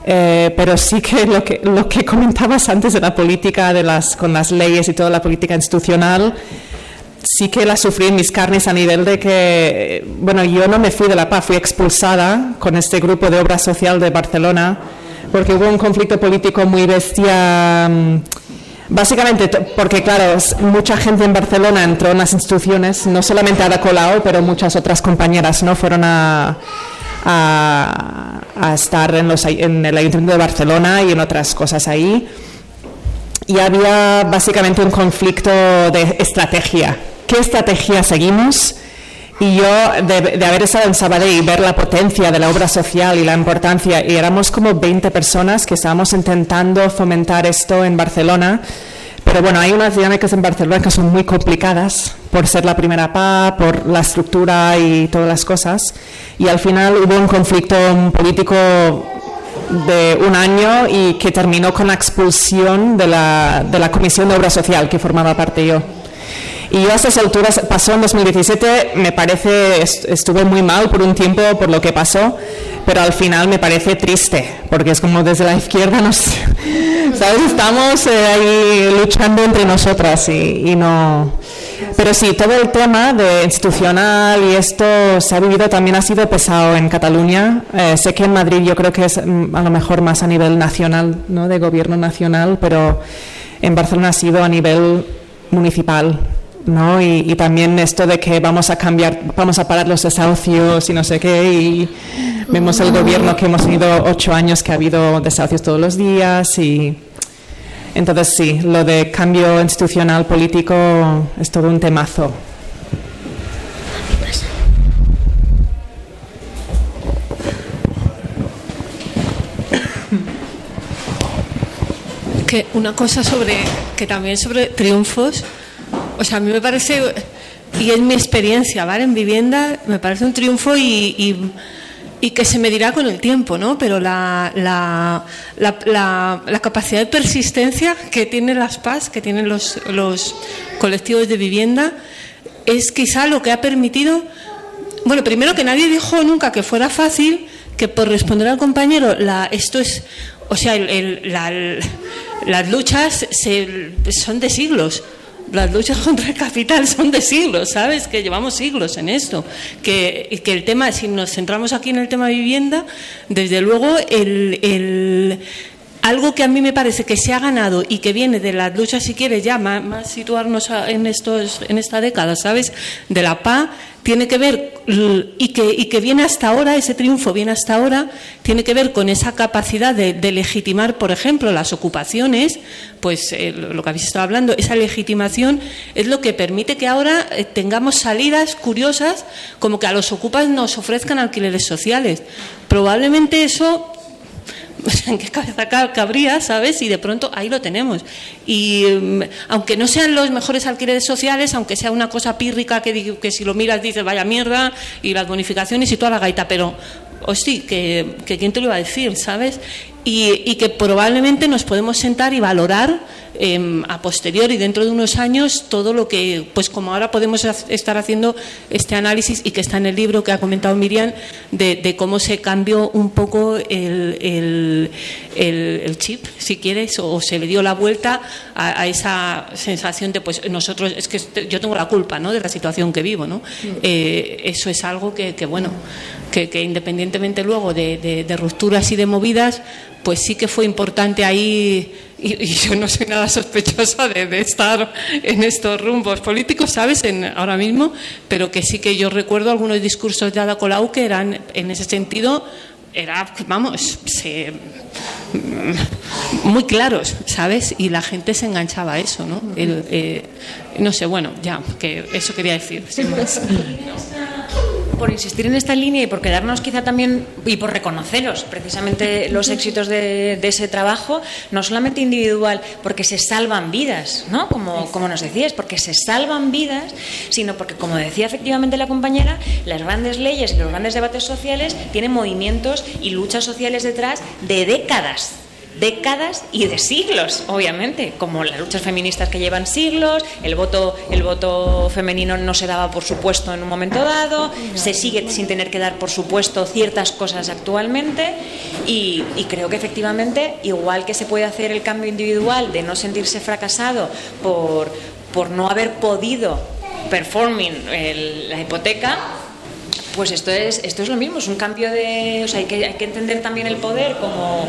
S4: eh, pero sí que lo, que lo que comentabas antes de la política, de las, con las leyes y toda la política institucional, sí que la sufrí en mis carnes a nivel de que, bueno, yo no me fui de la paz, fui expulsada con este grupo de obra social de Barcelona, porque hubo un conflicto político muy bestia mm, Básicamente, porque claro, mucha gente en Barcelona entró en las instituciones, no solamente Ada Colau, pero muchas otras compañeras no fueron a, a, estar en, los, en el Ayuntamiento de Barcelona y en otras cosas ahí. Y había básicamente un conflicto de estrategia. ¿Qué estrategia seguimos? Y yo, de, haber estado en Sabadell y ver la potencia de la obra social y la importancia, y éramos como 20 personas que estábamos intentando fomentar esto en Barcelona, pero bueno, hay unas dinámicas en Barcelona que son muy complicadas por ser la primera PA, por la estructura y todas las cosas, y al final hubo un conflicto político de un año y que terminó con la expulsión de la, de la Comisión de Obra Social que formaba parte yo. Y yo a esas alturas, pasó en 2017, me parece, estuve muy mal por un tiempo por lo que pasó, pero al final me parece triste, porque es como desde la izquierda nos, ¿sabes? Estamos eh, ahí luchando entre nosotras y, no... Pero sí, todo el tema de institucional y esto se ha vivido, también ha sido pesado en Cataluña. Eh, sé que en Madrid yo creo que es mm, a lo mejor más a nivel nacional, ¿no? De gobierno nacional, pero en Barcelona ha sido a nivel municipal. ¿no? Y, también esto de que vamos a cambiar, vamos a parar los desahucios y no sé qué, y vemos el gobierno que hemos tenido ocho años que ha habido desahucios todos los días y entonces sí, lo de cambio institucional político es todo un temazo.
S8: Que una cosa sobre que también sobre triunfos o sea, a mí me parece, y es mi experiencia, ¿vale? En vivienda, me parece un triunfo y, que se medirá con el tiempo, ¿no? Pero la, la, capacidad de persistencia que tienen las PAS, que tienen los, los colectivos de vivienda, es quizá lo que ha permitido, bueno, primero que nadie dijo nunca que fuera fácil, que por responder al compañero, la, esto es, o sea, las luchas son de siglos las luchas contra el capital son de siglos, ¿sabes? Que llevamos siglos en esto. Que, que el tema, si nos centramos aquí en el tema vivienda, desde luego el, algo que a mí me parece que se ha ganado y que viene de las luchas, si quieres ya más, situarnos en, estos, en esta década, ¿sabes? De la PA, tiene que ver, y que, viene hasta ahora, ese triunfo viene hasta ahora, tiene que ver con esa capacidad de, legitimar, por ejemplo, las ocupaciones, pues eh, lo que habéis estado hablando, esa legitimación es lo que permite que ahora eh, tengamos salidas curiosas, como que a los ocupas nos ofrezcan alquileres sociales. Probablemente eso en qué cabeza cabría, ¿sabes? Y de pronto ahí lo tenemos. Y mm, aunque no sean los mejores alquileres sociales, aunque sea una cosa pírrica que, que si lo miras dices vaya mierda y las bonificaciones y toda la gaita, pero sí, que, que quién te lo iba a decir, ¿sabes? Y, y que probablemente nos podemos sentar y valorar eh, a posteriori, dentro de unos años, todo lo que, pues como ahora podemos estar haciendo este análisis y que está en el libro que ha comentado Miriam, de, cómo se cambió un poco el, chip, si quieres, o se le dio la vuelta a, esa sensación de, pues nosotros, es que este, yo tengo la culpa ¿no? de la situación que vivo. ¿no? Eh, eso es algo que, bueno, que, independientemente luego de rupturas y de movidas, pues sí que fue importante ahí, y, yo no soy nada sospechosa de, estar en estos rumbos políticos, ¿sabes?, en, ahora mismo, pero que sí que yo recuerdo algunos discursos de Ada Colau que eran, en ese sentido, era, vamos, muy claros, ¿sabes? Y la gente se enganchaba a eso, ¿no? Eh, no sé, bueno, ya, que eso quería decir, sin más
S9: por insistir en esta línea y por quedarnos quizá también y por reconoceros precisamente los éxitos de, ese trabajo, no solamente individual, porque se salvan vidas, ¿no? Como, como nos decías, porque se salvan vidas, sino porque, como decía efectivamente la compañera, las grandes leyes y los grandes debates sociales tienen movimientos y luchas sociales detrás de décadas décadas y de siglos, obviamente, como las luchas feministas que llevan siglos, el voto, el voto femenino no se daba por supuesto en un momento dado, se sigue sin tener que dar por supuesto ciertas cosas actualmente y, creo que efectivamente, igual que se puede hacer el cambio individual de no sentirse fracasado por, por no haber podido performing la hipoteca, pues esto es, esto es lo mismo, es un cambio de. O sea, hay que, hay que entender también el poder como,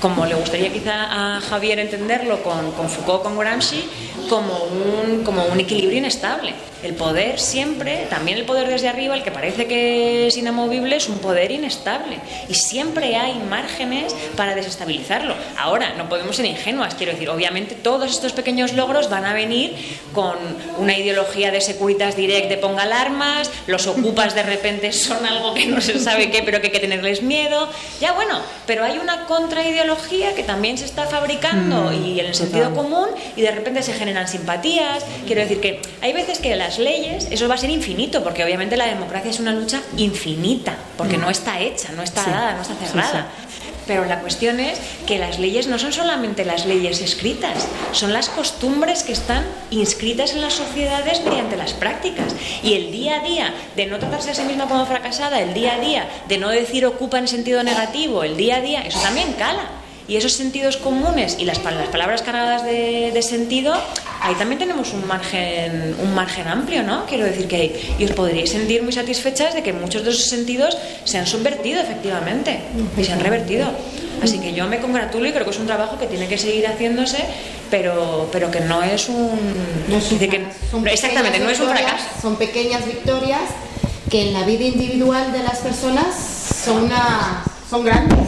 S9: como le gustaría quizá a Javier entenderlo con, con Foucault, con Gramsci, como un, como un equilibrio inestable. El poder siempre, también el poder desde arriba, el que parece que es inamovible, es un poder inestable. Y siempre hay márgenes para desestabilizarlo. Ahora, no podemos ser ingenuas, quiero decir, obviamente todos estos pequeños logros van a venir con una ideología de Securitas Direct de ponga alarmas, los ocupas de repente son algo que no se sabe qué, pero que hay que tenerles miedo. Ya bueno, pero hay una contraideología que también se está fabricando
S4: Mm,
S9: y en el sentido común y de repente se generan simpatías. Quiero decir que hay veces que las leyes, eso va a ser infinito, porque obviamente la democracia es una lucha infinita, porque
S4: Mm.
S9: no está hecha, no está
S4: Sí.
S9: dada, no está
S4: Sí,
S9: cerrada. Pero la cuestión es que las leyes no son solamente las leyes escritas, son las costumbres que están inscritas en las sociedades mediante las prácticas. Y el día a día de no tratarse a sí misma como fracasada, el día a día de no decir ocupa en sentido negativo, el día a día, eso también cala. Y esos sentidos comunes y las, las palabras cargadas de, de sentido, ahí también tenemos un margen, un margen amplio, ¿no? Quiero decir que y os podríais sentir muy satisfechas de que muchos de esos sentidos se han subvertido efectivamente y se han revertido. Así que yo me congratulo y creo que es un trabajo que tiene que seguir haciéndose, pero, pero que no es un... dice que-
S7: Son
S9: exactamente, no es un fracaso.
S7: Son pequeñas victorias que en la vida individual de las personas son, una, son grandes.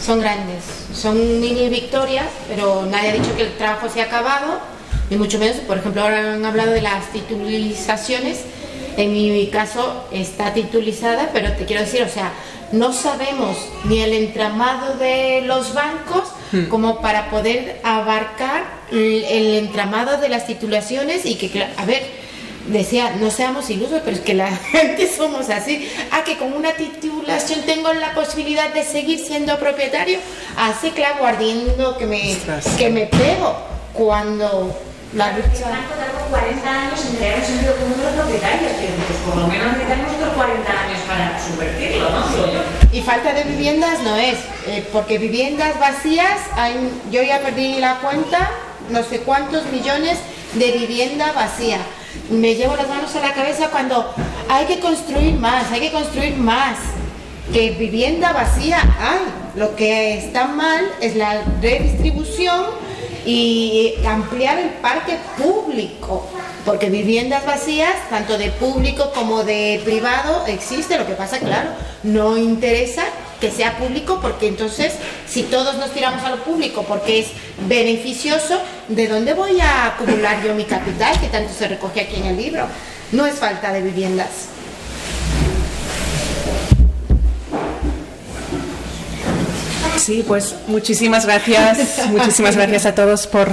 S7: Son grandes. Son mini victorias, pero nadie ha dicho que el trabajo se ha acabado, ni mucho menos. Por ejemplo, ahora han hablado de las titulizaciones. En mi caso está titulizada, pero te quiero decir, o sea, no sabemos ni el entramado de los bancos como para poder abarcar el, el entramado de las titulaciones y que, a ver, decía, no seamos ilusos, pero es que la gente somos así. Ah, que con una titulación tengo la posibilidad de seguir siendo propietario. Hace clavo ardiendo que me, que me pego cuando la lucha...
S9: 40 años en crear un sentido común los propietarios, que pues, por lo menos necesitamos otros 40 años para subvertirlo, ¿no?
S7: Y falta de viviendas no es, eh, porque viviendas vacías, hay, yo ya perdí la cuenta, no sé cuántos millones de vivienda vacía. Me llevo las manos a la cabeza cuando hay que construir más, hay que construir más. Que vivienda vacía hay. Lo que está mal es la redistribución y ampliar el parque público, porque viviendas vacías, tanto de público como de privado, existe. Lo que pasa, claro, no interesa que sea público, porque entonces, si todos nos tiramos a lo público porque es beneficioso, ¿de dónde voy a acumular yo mi capital, que tanto se recoge aquí en el libro? No es falta de viviendas.
S4: Sí, pues muchísimas gracias, muchísimas gracias a todos por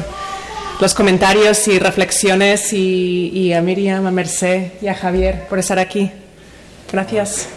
S4: los comentarios y reflexiones y, y a Miriam, a Mercé y a Javier por estar aquí. Gracias.